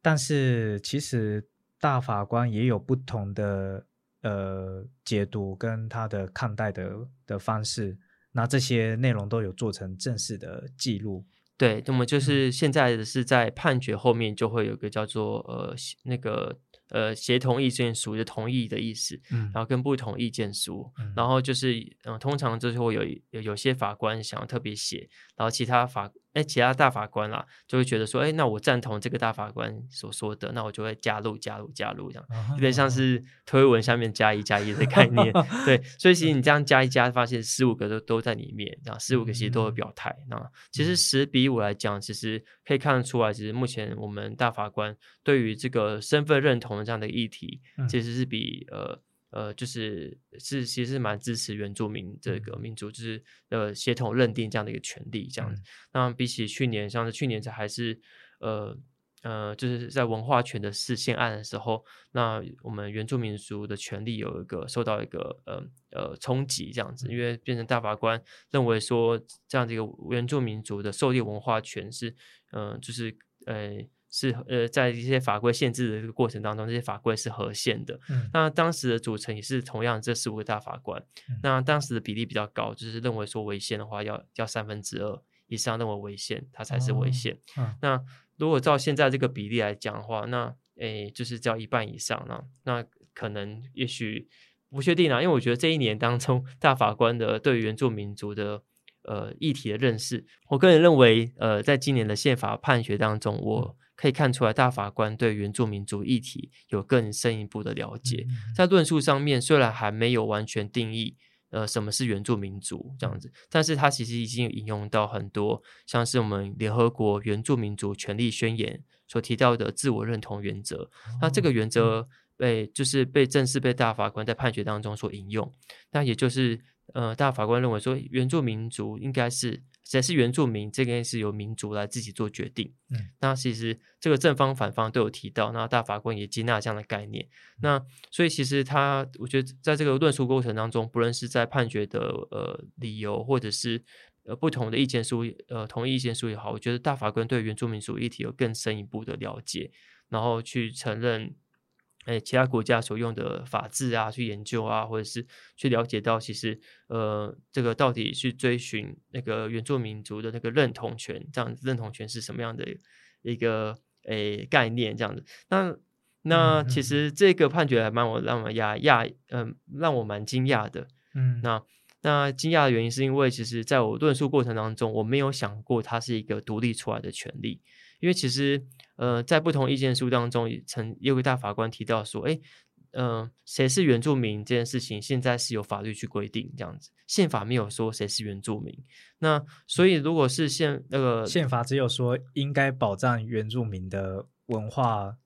但是其实大法官也有不同的呃解读跟他的看待的的方式，那这些内容都有做成正式的记录。对，那么就是现在是在判决后面就会有个叫做呃那个。呃，协同意见书就同意的意思，嗯，然后跟不同意见书，然后就是，嗯，通常就是会有有有些法官想要特别写，然后其他法哎，其他大法官啦，就会觉得说，哎，那我赞同这个大法官所说的，那我就会加入、加入、加入，这样有点像是推文下面加一加一的概念。(laughs) 对，所以其实你这样加一加，发现十五个都都在里面，然后十五个其实都有表态。那其实十比五来讲，其实可以看得出来，其实目前我们大法官对于这个身份认同的这样的议题，其实是比呃。呃，就是是其实是蛮支持原住民这个民族，就是呃协同认定这样的一个权利，这样子。那比起去年，像是去年才还是呃呃，就是在文化权的事宪案的时候，那我们原住民族的权利有一个受到一个呃呃冲击，这样子，因为变成大法官认为说这样的一个原住民族的狩猎文化权是嗯，就是呃。是呃，在一些法规限制的这个过程当中，这些法规是合宪的。那当时的组成也是同样，这十五个大法官。那当时的比例比较高，就是认为说违宪的话，要要三分之二以上认为违宪，它才是违宪。那如果照现在这个比例来讲的话，那诶，就是叫一半以上那那可能也许不确定啊，因为我觉得这一年当中，大法官的对原住民族的呃议题的认识，我个人认为，呃，在今年的宪法判决当中，我。可以看出来，大法官对原住民族议题有更深一步的了解。在论述上面，虽然还没有完全定义，呃，什么是原住民族这样子，但是他其实已经引用到很多，像是我们联合国原住民族权利宣言所提到的自我认同原则。那这个原则被就是被正式被大法官在判决当中所引用。那也就是，呃，大法官认为说，原住民族应该是。谁是原住民？这个是由民族来自己做决定。嗯，那其实这个正方反方都有提到，那大法官也接纳这样的概念。那所以其实他，我觉得在这个论述过程当中，不论是在判决的呃理由，或者是呃不同的意见书，呃同意意见书也好，我觉得大法官对原住民族议题有更深一步的了解，然后去承认。哎，其他国家所用的法制啊，去研究啊，或者是去了解到，其实呃，这个到底去追寻那个原住民族的那个认同权，这样子认同权是什么样的一个诶概念？这样子，那那其实这个判决还蛮我让我讶讶，嗯，让我蛮惊讶的。嗯，那那惊讶的原因是因为，其实在我论述过程当中，我没有想过它是一个独立出来的权利，因为其实。呃，在不同意见书当中，曾有个大法官提到说：“哎，嗯，谁是原住民这件事情，现在是有法律去规定这样子，宪法没有说谁是原住民。那所以，如果是宪那个宪法只有说应该保障原住民的文化、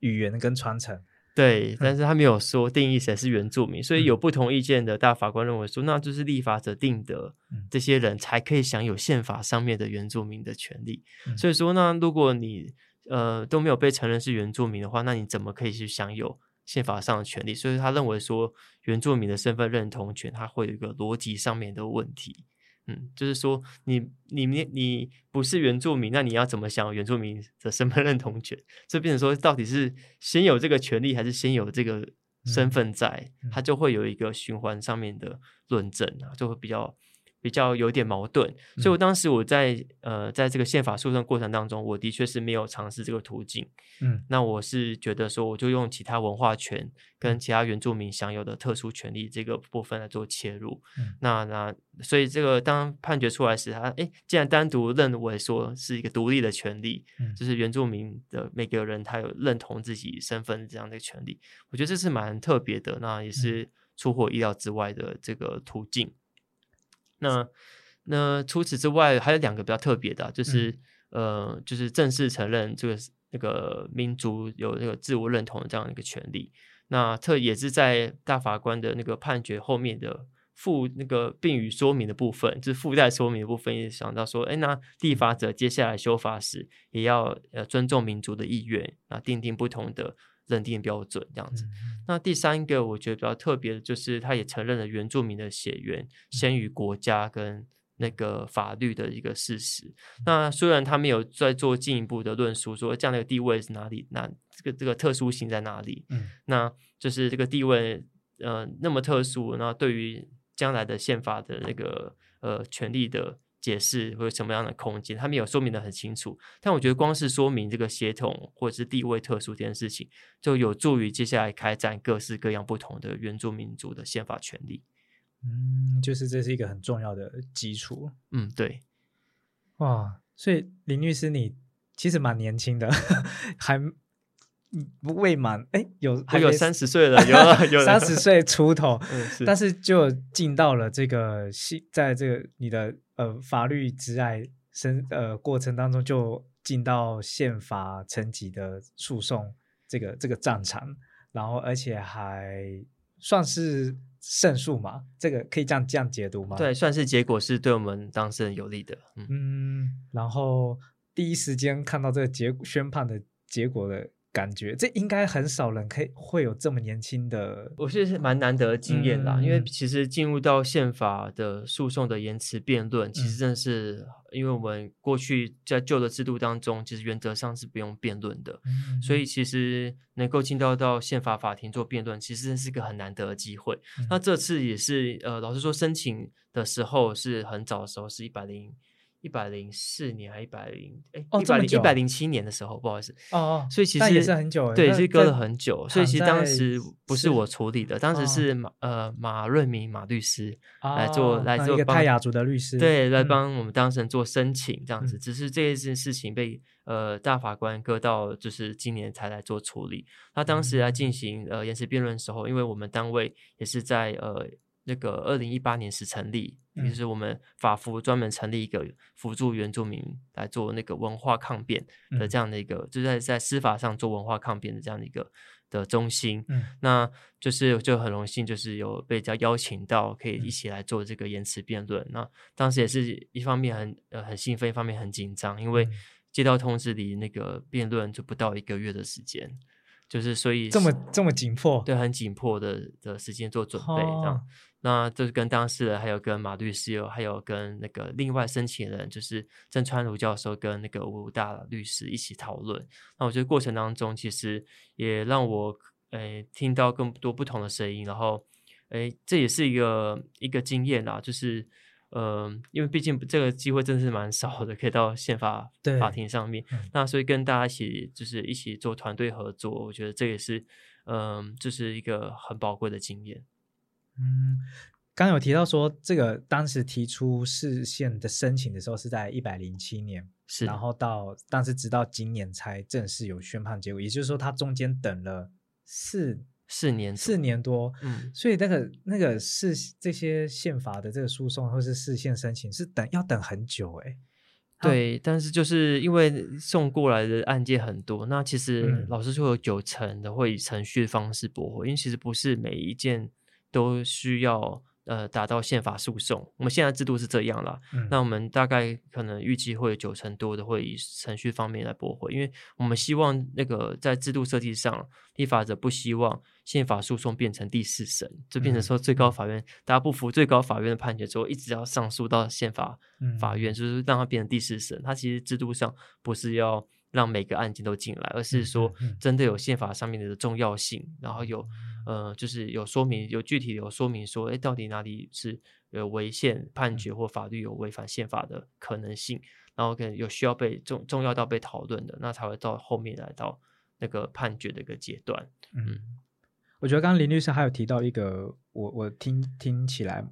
语言跟传承。”对，但是他没有说定义谁是原住民，所以有不同意见的大法官认为说，那就是立法者定的这些人才可以享有宪法上面的原住民的权利。所以说，那如果你呃，都没有被承认是原住民的话，那你怎么可以去享有宪法上的权利？所以他认为说，原住民的身份认同权，它会有一个逻辑上面的问题。嗯，就是说，你你你你不是原住民，那你要怎么享原住民的身份认同权？这变成说，到底是先有这个权利，还是先有这个身份在？它就会有一个循环上面的论证啊，就会比较。比较有点矛盾，所以我当时我在呃，在这个宪法诉讼过程当中，我的确是没有尝试这个途径。嗯，那我是觉得说，我就用其他文化权跟其他原住民享有的特殊权利这个部分来做切入。嗯，那那所以这个当判决出来时，他哎，既然单独认为说是一个独立的权利，就是原住民的每个人他有认同自己身份这样的权利，我觉得这是蛮特别的，那也是出乎意料之外的这个途径。那那除此之外，还有两个比较特别的，就是呃，就是正式承认这个那个民族有那个自我认同的这样一个权利。那特也是在大法官的那个判决后面的附那个并语说明的部分，就是附带说明的部分，也想到说，哎，那立法者接下来修法时，也要呃尊重民族的意愿，啊，定定不同的。认定标准这样子，那第三个我觉得比较特别的就是，他也承认了原住民的血缘先于国家跟那个法律的一个事实。那虽然他没有再做进一步的论述，说这样的地位是哪里，那这个这个特殊性在哪里？嗯，那就是这个地位呃那么特殊，那对于将来的宪法的那个呃权利的。解释或者什么样的空间，他们有说明的很清楚。但我觉得光是说明这个协同或者是地位特殊这件事情，就有助于接下来开展各式各样不同的原住民族的宪法权利。嗯，就是这是一个很重要的基础。嗯，对。哇，所以林律师，你其实蛮年轻的，(laughs) 还不未满，哎，有还有三十岁了，有有 (laughs) 三十岁出头，(laughs) 嗯，但是就进到了这个系，在这个你的呃法律之爱生呃过程当中，就进到宪法层级的诉讼这个这个战场，然后而且还算是胜诉嘛？这个可以这样这样解读吗？对，算是结果是对我们当事人有利的。嗯，然后第一时间看到这个结宣判的结果的。感觉这应该很少人可以会有这么年轻的，我觉得是蛮难得的经验啦。因为其实进入到宪法的诉讼的言辞辩论，其实真的是因为我们过去在旧的制度当中，其实原则上是不用辩论的，所以其实能够进到到宪法法庭做辩论，其实是个很难得的机会。那这次也是呃，老实说，申请的时候是很早的时候，是一百零。一百零四年还一百零哎，一百零一百零七年的时候，不好意思哦哦，所以其实也是很久，对，是隔了很久，所以其实当时不是我处理的，当时是马呃马润明马律师来做来做泰雅族的律师，对，来帮我们当事人做申请这样子，只是这件事情被呃大法官搁到就是今年才来做处理。他当时来进行呃延迟辩论的时候，因为我们单位也是在呃。那个二零一八年时成立，也就是我们法服专门成立一个辅助原住民来做那个文化抗辩的这样的一个，就在在司法上做文化抗辩的这样的一个的中心。嗯，那就是就很荣幸，就是有被叫邀请到，可以一起来做这个言辞辩论。那当时也是一方面很呃很兴奋，一方面很紧张，因为接到通知离那个辩论就不到一个月的时间，就是所以这么这么紧迫，对，很紧迫的的时间做准备这样。那就是跟当事人，还有跟马律师，有还有跟那个另外申请人，就是郑川如教授跟那个吴大律师一起讨论。那我觉得过程当中，其实也让我诶听到更多不同的声音，然后诶这也是一个一个经验啦，就是呃，因为毕竟这个机会真的是蛮少的，可以到宪法法庭上面。那所以跟大家一起就是一起做团队合作，我觉得这也是嗯，这是一个很宝贵的经验。嗯，刚有提到说，这个当时提出视线的申请的时候是在一百零七年，是，然后到，但是直到今年才正式有宣判结果，也就是说，他中间等了四四年四年多，嗯，所以那个那个是这些宪法的这个诉讼或是视线申请是等要等很久，哎，对，但是就是因为送过来的案件很多，那其实老师说有九成的会以程序方式驳回，因为其实不是每一件。都需要呃达到宪法诉讼，我们现在制度是这样了。那我们大概可能预计会有九成多的会以程序方面来驳回，因为我们希望那个在制度设计上，立法者不希望宪法诉讼变成第四审，就变成说最高法院大家不服最高法院的判决之后，一直要上诉到宪法法院，就是让它变成第四审。它其实制度上不是要。让每个案件都进来，而是说真的有宪法上面的重要性，然后有呃，就是有说明，有具体有说明说，哎，到底哪里是有违宪判决或法律有违反宪法的可能性，然后可能有需要被重重要到被讨论的，那才会到后面来到那个判决的一个阶段。嗯，我觉得刚刚林律师还有提到一个，我我听听起来，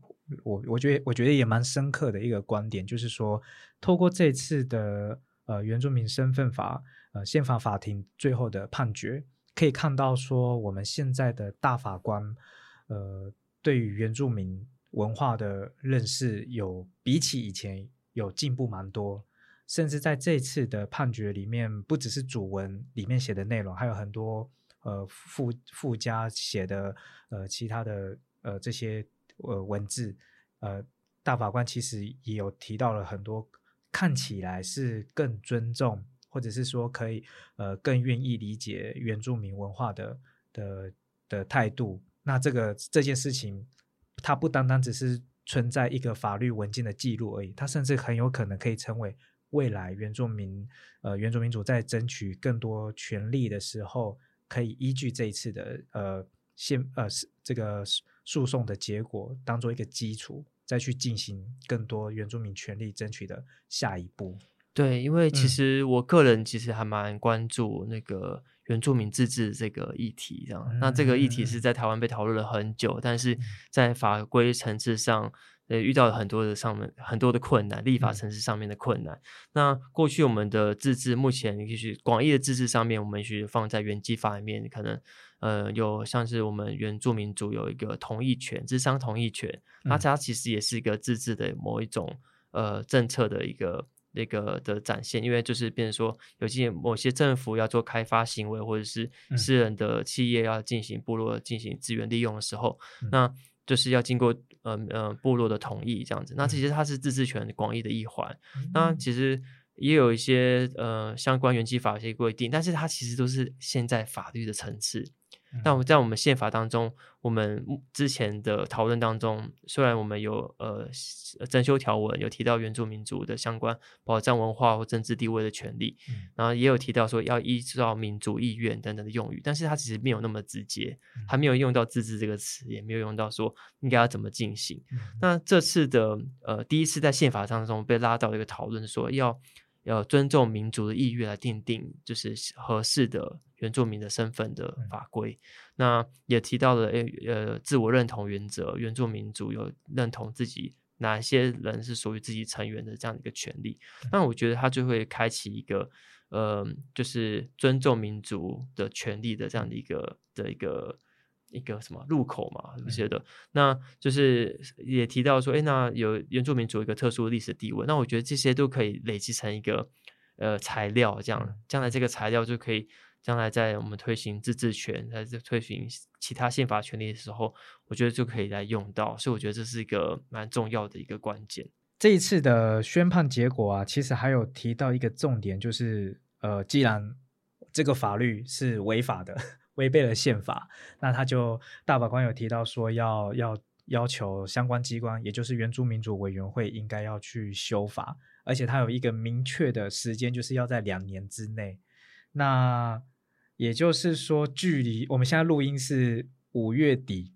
我我觉得我觉得也蛮深刻的一个观点，就是说透过这次的。呃，原住民身份法，呃，宪法法庭最后的判决可以看到，说我们现在的大法官，呃，对于原住民文化的认识有比起以前有进步蛮多，甚至在这次的判决里面，不只是主文里面写的内容，还有很多呃附附加写的呃其他的呃这些呃文字，呃，大法官其实也有提到了很多。看起来是更尊重，或者是说可以呃更愿意理解原住民文化的的的态度。那这个这件事情，它不单单只是存在一个法律文件的记录而已，它甚至很有可能可以成为未来原住民呃原住民主在争取更多权利的时候，可以依据这一次的呃宪呃是这个诉讼的结果当做一个基础。再去进行更多原住民权利争取的下一步。对，因为其实我个人其实还蛮关注那个原住民自治这个议题，这样。那这个议题是在台湾被讨论了很久，但是在法规层次上，呃遇到了很多的上面很多的困难，立法层次上面的困难。那过去我们的自治，目前也许广义的自治上面，我们许放在原基法里面，可能呃有像是我们原住民族有一个同意权，智商同意权，那它其实也是一个自治的某一种呃政策的一个。那个的展现，因为就是变成说，有些某些政府要做开发行为，或者是私人的企业要进行部落进行资源利用的时候，那就是要经过呃呃部落的同意这样子。那其实它是自治权广义的一环。那其实也有一些呃相关原基法一些规定，但是它其实都是现在法律的层次。那我们在我们宪法当中，我们之前的讨论当中，虽然我们有呃增修条文有提到原住民族的相关保障文化或政治地位的权利，然后也有提到说要依照民族意愿等等的用语，但是它其实没有那么直接，它没有用到自治这个词，也没有用到说应该要怎么进行。那这次的呃第一次在宪法当中被拉到一个讨论，说要。要尊重民族的意愿来定定，就是合适的原住民的身份的法规。那也提到了，诶，呃，自我认同原则，原住民族有认同自己哪些人是属于自己成员的这样的一个权利。那我觉得他就会开启一个，呃，就是尊重民族的权利的这样的一个的一个。一个什么入口嘛，这些的，那就是也提到说，哎，那有原住民族一个特殊的历史地位，那我觉得这些都可以累积成一个呃材料，这样将来这个材料就可以将来在我们推行自治权，在推行其他宪法权利的时候，我觉得就可以来用到，所以我觉得这是一个蛮重要的一个关键。这一次的宣判结果啊，其实还有提到一个重点，就是呃，既然这个法律是违法的。违背了宪法，那他就大法官有提到说要要要求相关机关，也就是原住民主委员会应该要去修法，而且他有一个明确的时间，就是要在两年之内。那也就是说，距离我们现在录音是五月底，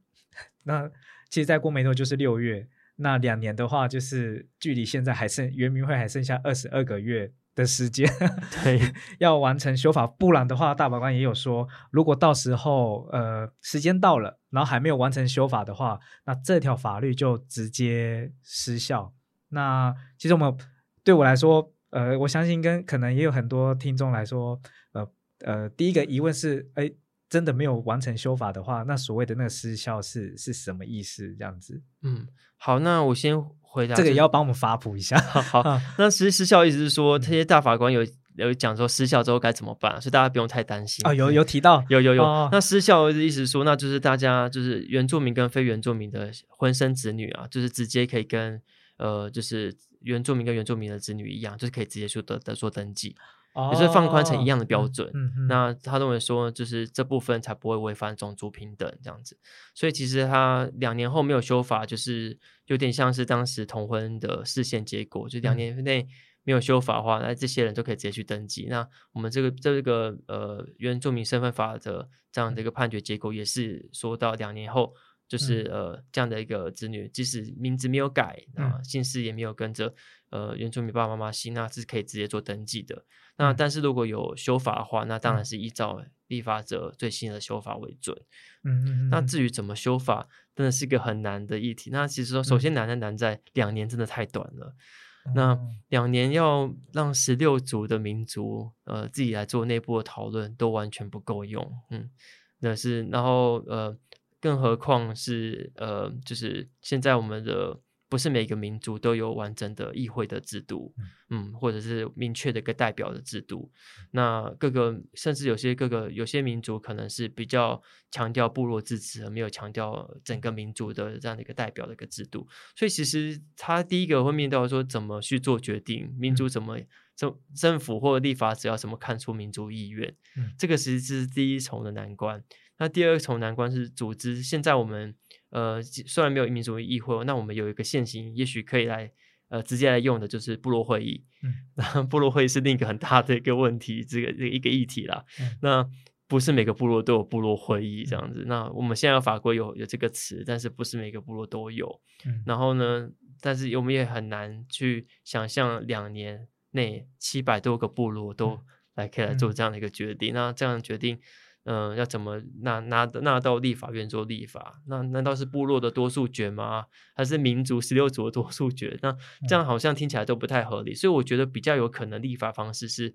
那其实再过没多就是六月，那两年的话，就是距离现在还剩原民会还剩下二十二个月。的时间，对，(laughs) 要完成修法，不然的话，大法官也有说，如果到时候呃时间到了，然后还没有完成修法的话，那这条法律就直接失效。那其实我们对我来说，呃，我相信跟可能也有很多听众来说，呃呃，第一个疑问是，哎，真的没有完成修法的话，那所谓的那个失效是是什么意思？这样子？嗯，好，那我先。回答这个也要帮我们发布一下。好，那失失效意思是说，这些大法官有有讲说失效之后该怎么办，所以大家不用太担心啊。有有提到，(laughs) 有有有。那失效的意思说，那就是大家就是原住民跟非原住民的婚生子女啊，就是直接可以跟呃，就是原住民跟原住民的子女一样，就是可以直接去得得做登记。也是放宽成一样的标准，那他认为说，就是这部分才不会违反种族平等这样子。所以其实他两年后没有修法，就是有点像是当时同婚的视线结果，就两年内没有修法的话，那这些人都可以直接去登记。那我们这个这个呃原住民身份法的这样的一个判决结果，也是说到两年后。就是呃这样的一个子女，即使名字没有改啊，姓氏也没有跟着呃原住民爸爸妈妈姓，那是可以直接做登记的。那但是如果有修法的话，那当然是依照立法者最新的修法为准。嗯嗯。那至于怎么修法，真的是一个很难的议题。那其实说，首先难在难在两年真的太短了。那两年要让十六族的民族呃自己来做内部的讨论，都完全不够用。嗯，那是然后呃。更何况是呃，就是现在我们的不是每个民族都有完整的议会的制度，嗯，或者是明确的一个代表的制度。那各个甚至有些各个有些民族可能是比较强调部落自治，而没有强调整个民族的这样的一个代表的一个制度。所以其实他第一个会面到说怎么去做决定，民族怎么政政府或立法者要怎么看出民族意愿，这个其实是第一重的难关。那第二重难关是组织。现在我们呃虽然没有民主议会，那我们有一个现行，也许可以来呃直接来用的，就是部落会议。嗯，(laughs) 那部落会议是另一个很大的一个问题，这个这一个议题啦。那不是每个部落都有部落会议这样子。那我们现在法规有有这个词，但是不是每个部落都有。嗯，然后呢，但是我们也很难去想象两年内七百多个部落都来可以来做这样的一个决定。那这样决定。嗯，要怎么拿拿拿到立法院做立法？那难道是部落的多数决吗？还是民族十六族的多数决？那这样好像听起来都不太合理。所以我觉得比较有可能立法方式是，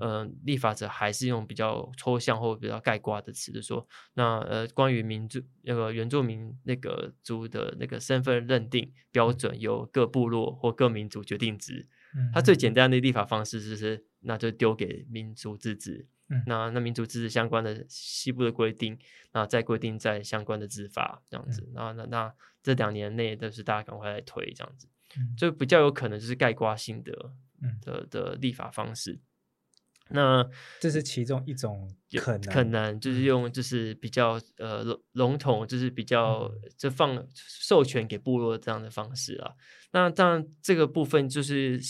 嗯，立法者还是用比较抽象或比较概括的词，就说那呃，关于民族那个原住民那个族的那个身份认定标准，由各部落或各民族决定之。它最简单的立法方式就是，那就丢给民族自治。那那民族自治相关的西部的规定，那再规定在相关的执法这样子。那那那这两年内都是大家赶快来推这样子，就比较有可能就是盖瓜性的的的立法方式。那这是其中一种可能，可能就是用就是比较呃笼笼统，就是比较就放授权给部落这样的方式啊。那当然这个部分就是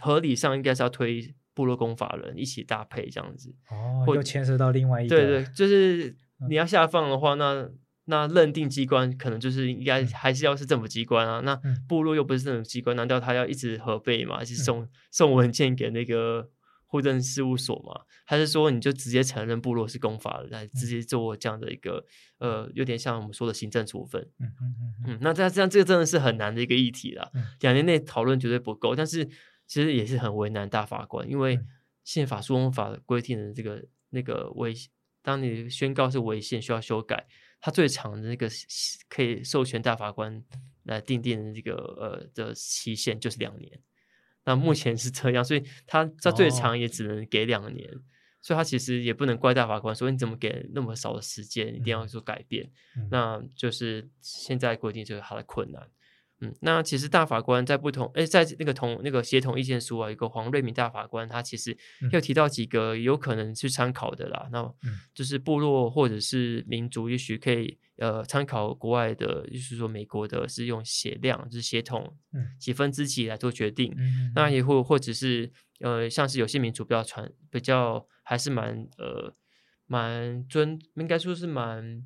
合理上应该是要推。部落公法人一起搭配这样子，哦，又牵涉到另外一对对，就是你要下放的话，那那认定机关可能就是应该还是要是政府机关啊。那部落又不是政府机关，难道他要一直核备嘛？还是送送文件给那个户政事务所嘛？还是说你就直接承认部落是公法人，来直接做这样的一个呃，有点像我们说的行政处分？嗯嗯嗯嗯。那这样这样这个真的是很难的一个议题了，两年内讨论绝对不够，但是。其实也是很为难大法官，因为宪法诉讼法规定的这个那个违，当你宣告是违宪需要修改，它最长的那个可以授权大法官来定定的这个呃的期限就是两年。那目前是这样，所以他他最长也只能给两年，所以他其实也不能怪大法官说你怎么给那么少的时间，一定要做改变。那就是现在规定就是他的困难。嗯，那其实大法官在不同诶，在那个同那个协同意见书啊，一个黄瑞明大法官，他其实又提到几个有可能去参考的啦。那就是部落或者是民族，也许可以呃参考国外的，就是说美国的是用血量，就是血统几分之几来做决定。那也或或者是呃，像是有些民族比较传，比较还是蛮呃蛮尊，应该说是蛮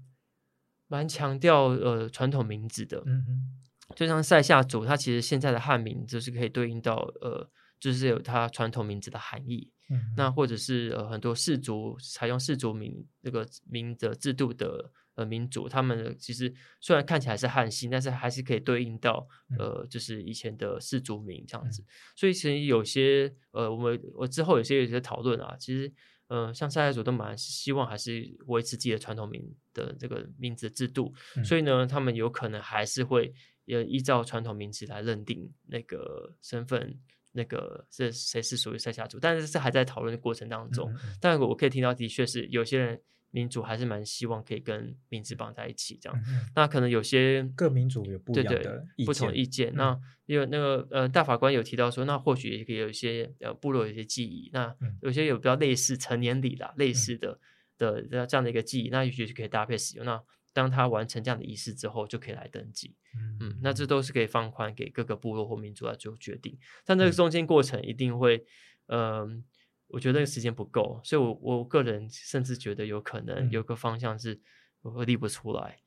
蛮强调呃传统名字的。嗯嗯。就像塞夏族，它其实现在的汉名就是可以对应到呃，就是有它传统名字的含义。嗯，那或者是呃很多氏族采用氏族名这个名的制度的呃民族，他们其实虽然看起来是汉姓，但是还是可以对应到呃就是以前的氏族名这样子。所以其实有些呃我们我之后有些有些讨论啊，其实。呃，像塞夏族都蛮希望还是维持自己的传统名的这个名字制度，所以呢，他们有可能还是会也依照传统名字来认定那个身份，那个是谁是属于塞夏族，但是这还在讨论的过程当中。但我可以听到，的确是有些人。民主还是蛮希望可以跟名字绑在一起，这样。那可能有些各民族有不一样的不同意见。那因为那个呃大法官有提到说，那或许也可以有一些呃部落有一些记忆，那有些有比较类似成年礼的类似的的这样的一个记忆，那也许可以搭配使用。那当他完成这样的仪式之后，就可以来登记。嗯，那这都是可以放宽给各个部落或民族来做决定。但这个中间过程一定会嗯。我觉得那个时间不够，所以，我我个人甚至觉得有可能有个方向是我会立不出来。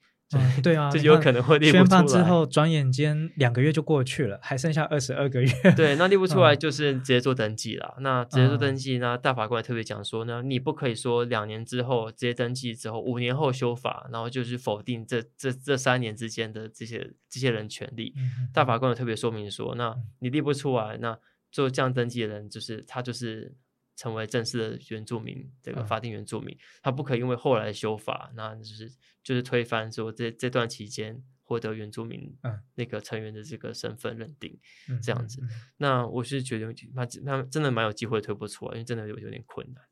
对啊，(laughs) 就有可能会立不出来。宣判之后，转眼间两个月就过去了，还剩下二十二个月。对，那立不出来就是直接做登记了。那直接做登记，那大法官特别讲说呢，你不可以说两年之后直接登记之后，五年后修法，然后就是否定这这这三年之间的这些这些人权利。大法官有特别说明说，那你立不出来，那做这样登记的人就是他就是。成为正式的原住民，这个法定原住民，他不可以因为后来修法，那就是就是推翻说这这段期间获得原住民那个成员的这个身份认定，这样子。那我是觉得他他真的蛮有机会推不出来，因为真的有有点困难。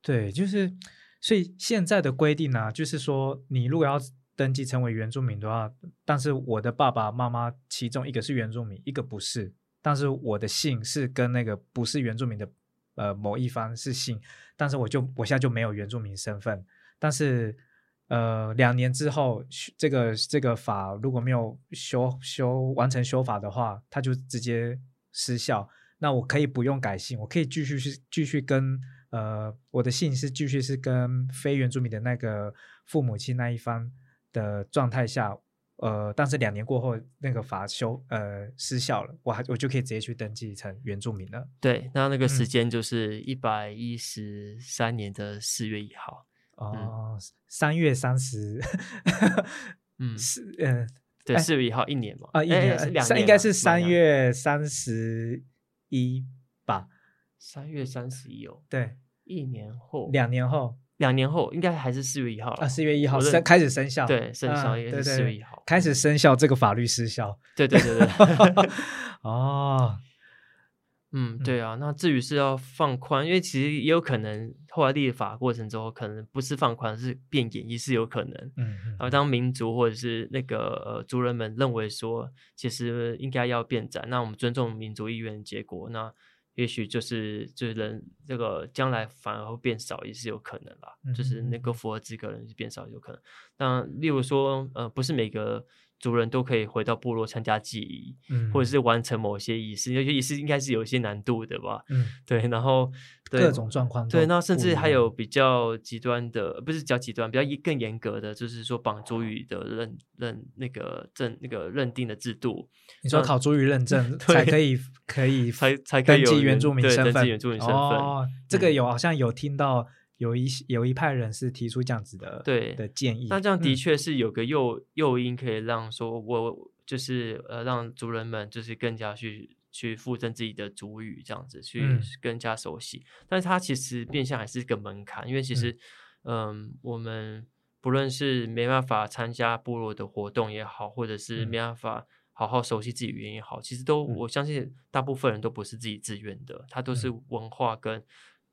对，就是所以现在的规定呢，就是说你如果要登记成为原住民的话，但是我的爸爸妈妈其中一个是原住民，一个不是。但是我的姓是跟那个不是原住民的，呃，某一方是姓，但是我就我现在就没有原住民身份。但是，呃，两年之后，这个这个法如果没有修修完成修法的话，它就直接失效。那我可以不用改姓，我可以继续去继续跟呃我的姓是继续是跟非原住民的那个父母亲那一方的状态下。呃，但是两年过后那个法修呃失效了，我还我就可以直接去登记成原住民了。对，那那个时间就是一百一十三年的四月一号。哦，三月三十，嗯，(laughs) 是嗯，对，四月一号一年嘛，啊，一年是两年，应该是三月三十一吧？三月三十一哦，对，一年后，两年后。两年后应该还是四月一号啊，四月一号生开始生效，对，生效也是四月一号开始生效，这个法律失效，对对对对，(laughs) (laughs) 哦，嗯，对啊，那至于是要放宽，因为其实也有可能后来立法过程之后，可能不是放宽，是变严，也是有可能，嗯，然后当民族或者是那个呃族人们认为说，其实应该要变窄，那我们尊重民族意愿的结果，那。也许就是就是人这个将来反而会变少，也是有可能啦。就是那个符合资格人是变少，有可能。那例如说，呃，不是每个。族人都可以回到部落参加祭仪，嗯，或者是完成某些仪式，有些仪式应该是有一些难度的吧，嗯，对，然后各种状况，对，那甚至还有比较极端的，不是比较极端，比较更严格的，就是说绑族语的认认那个证那个认定的制度，你说考族语认证 (laughs) 才可以可以才才登记原住民身份，原住民身份，哦，这个有好像有听到。有一有一派人是提出这样子的对的建议，那这样的确是有个诱诱因可以让说，我就是呃让族人们就是更加去去附赠自己的族语，这样子去更加熟悉。但是它其实变相还是一个门槛，因为其实嗯，我们不论是没办法参加部落的活动也好，或者是没办法好好熟悉自己语言也好，其实都我相信大部分人都不是自己自愿的，它都是文化跟。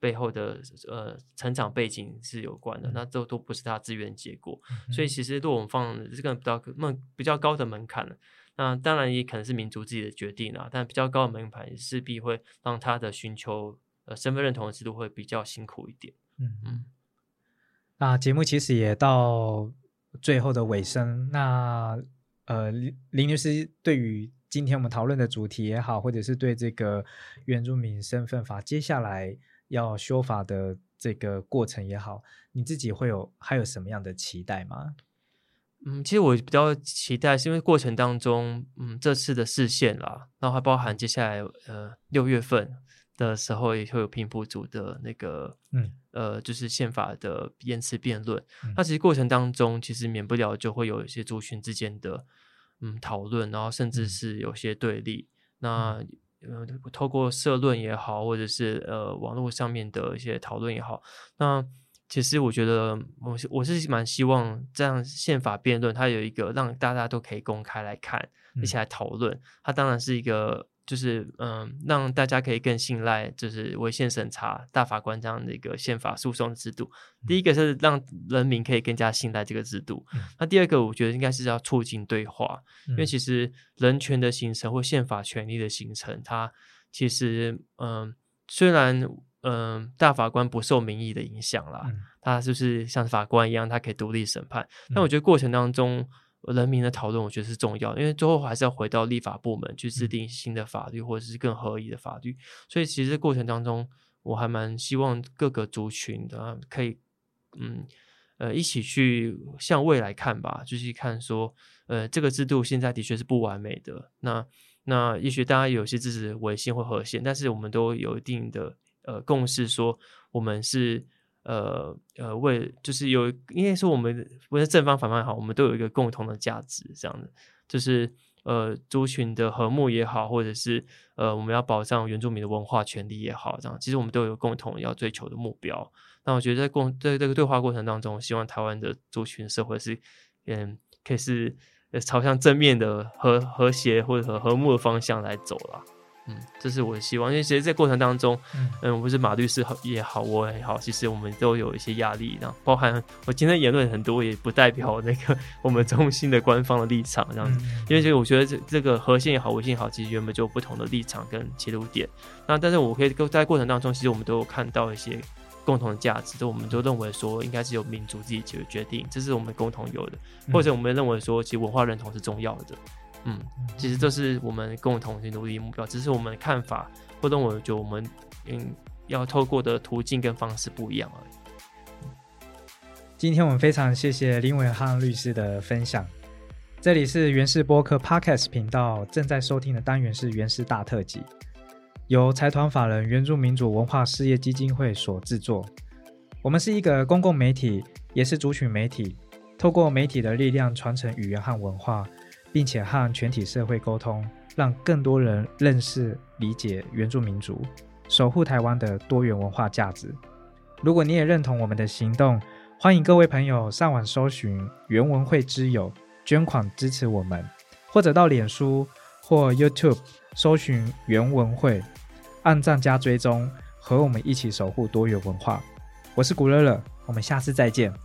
背后的呃成长背景是有关的，那都都不是他自愿结果，所以其实如果我们放这个比较门比较高的门槛，那当然也可能是民族自己的决定啊，但比较高的门槛势必会让他的寻求呃身份认同的制度会比较辛苦一点。嗯嗯，那节目其实也到最后的尾声，那呃林林律师对于今天我们讨论的主题也好，或者是对这个原住民身份法接下来。要修法的这个过程也好，你自己会有还有什么样的期待吗？嗯，其实我比较期待，是因为过程当中，嗯，这次的视线啦，然后还包含接下来呃六月份的时候也会有平埔族的那个，嗯，呃，就是宪法的言辞辩论。那其实过程当中，其实免不了就会有一些族群之间的嗯讨论，然后甚至是有些对立。那呃，透过社论也好，或者是呃网络上面的一些讨论也好，那其实我觉得我我是蛮希望这样宪法辩论，它有一个让大家都可以公开来看，一起来讨论，它当然是一个。就是嗯，让大家可以更信赖，就是违宪审查大法官这样的一个宪法诉讼制度。第一个是让人民可以更加信赖这个制度。那第二个，我觉得应该是要促进对话，因为其实人权的形成或宪法权利的形成，它其实嗯，虽然嗯大法官不受民意的影响啦，他就是像法官一样，他可以独立审判。但我觉得过程当中。人民的讨论，我觉得是重要，因为最后还是要回到立法部门去制定新的法律，或者是更合理的法律。所以，其实过程当中，我还蛮希望各个族群的可以，嗯，呃，一起去向未来看吧，就是看说，呃，这个制度现在的确是不完美的。那那也许大家有些支持违宪或合宪，但是我们都有一定的呃共识，说我们是。呃呃，为就是有，应该说我们无论正方反方也好，我们都有一个共同的价值，这样的，就是呃族群的和睦也好，或者是呃我们要保障原住民的文化权利也好，这样，其实我们都有共同要追求的目标。那我觉得在共在这个对话过程当中，希望台湾的族群社会是嗯，可以是呃朝向正面的和和谐或者和和睦的方向来走了。嗯，这是我的希望，因为其实，在过程当中，嗯，不是马律师好也好，我也好，其实我们都有一些压力，然后包含我今天言论很多，也不代表那个我们中心的官方的立场这样子，因为其实我觉得这这个核心也好，微信也好，其实原本就有不同的立场跟切入点。那但是我可以在过程当中，其实我们都有看到一些共同的价值，就我们都认为说应该是由民族自己去决定，这是我们共同有的，或者我们认为说，其实文化认同是重要的。嗯，其实这是我们共同去努力目标，只是我们的看法或者我觉得我们嗯要透过的途径跟方式不一样而已。今天我们非常谢谢林伟汉律师的分享。这里是原氏播客 Podcast 频道，正在收听的单元是原氏大特辑，由财团法人原住民主文化事业基金会所制作。我们是一个公共媒体，也是族群媒体，透过媒体的力量传承语言和文化，并且和全体社会沟通，让更多人认识、理解原住民族，守护台湾的多元文化价值。如果你也认同我们的行动，欢迎各位朋友上网搜寻原文会之友。捐款支持我们，或者到脸书或 YouTube 搜寻原文会，按赞加追踪，和我们一起守护多元文化。我是古乐乐，我们下次再见。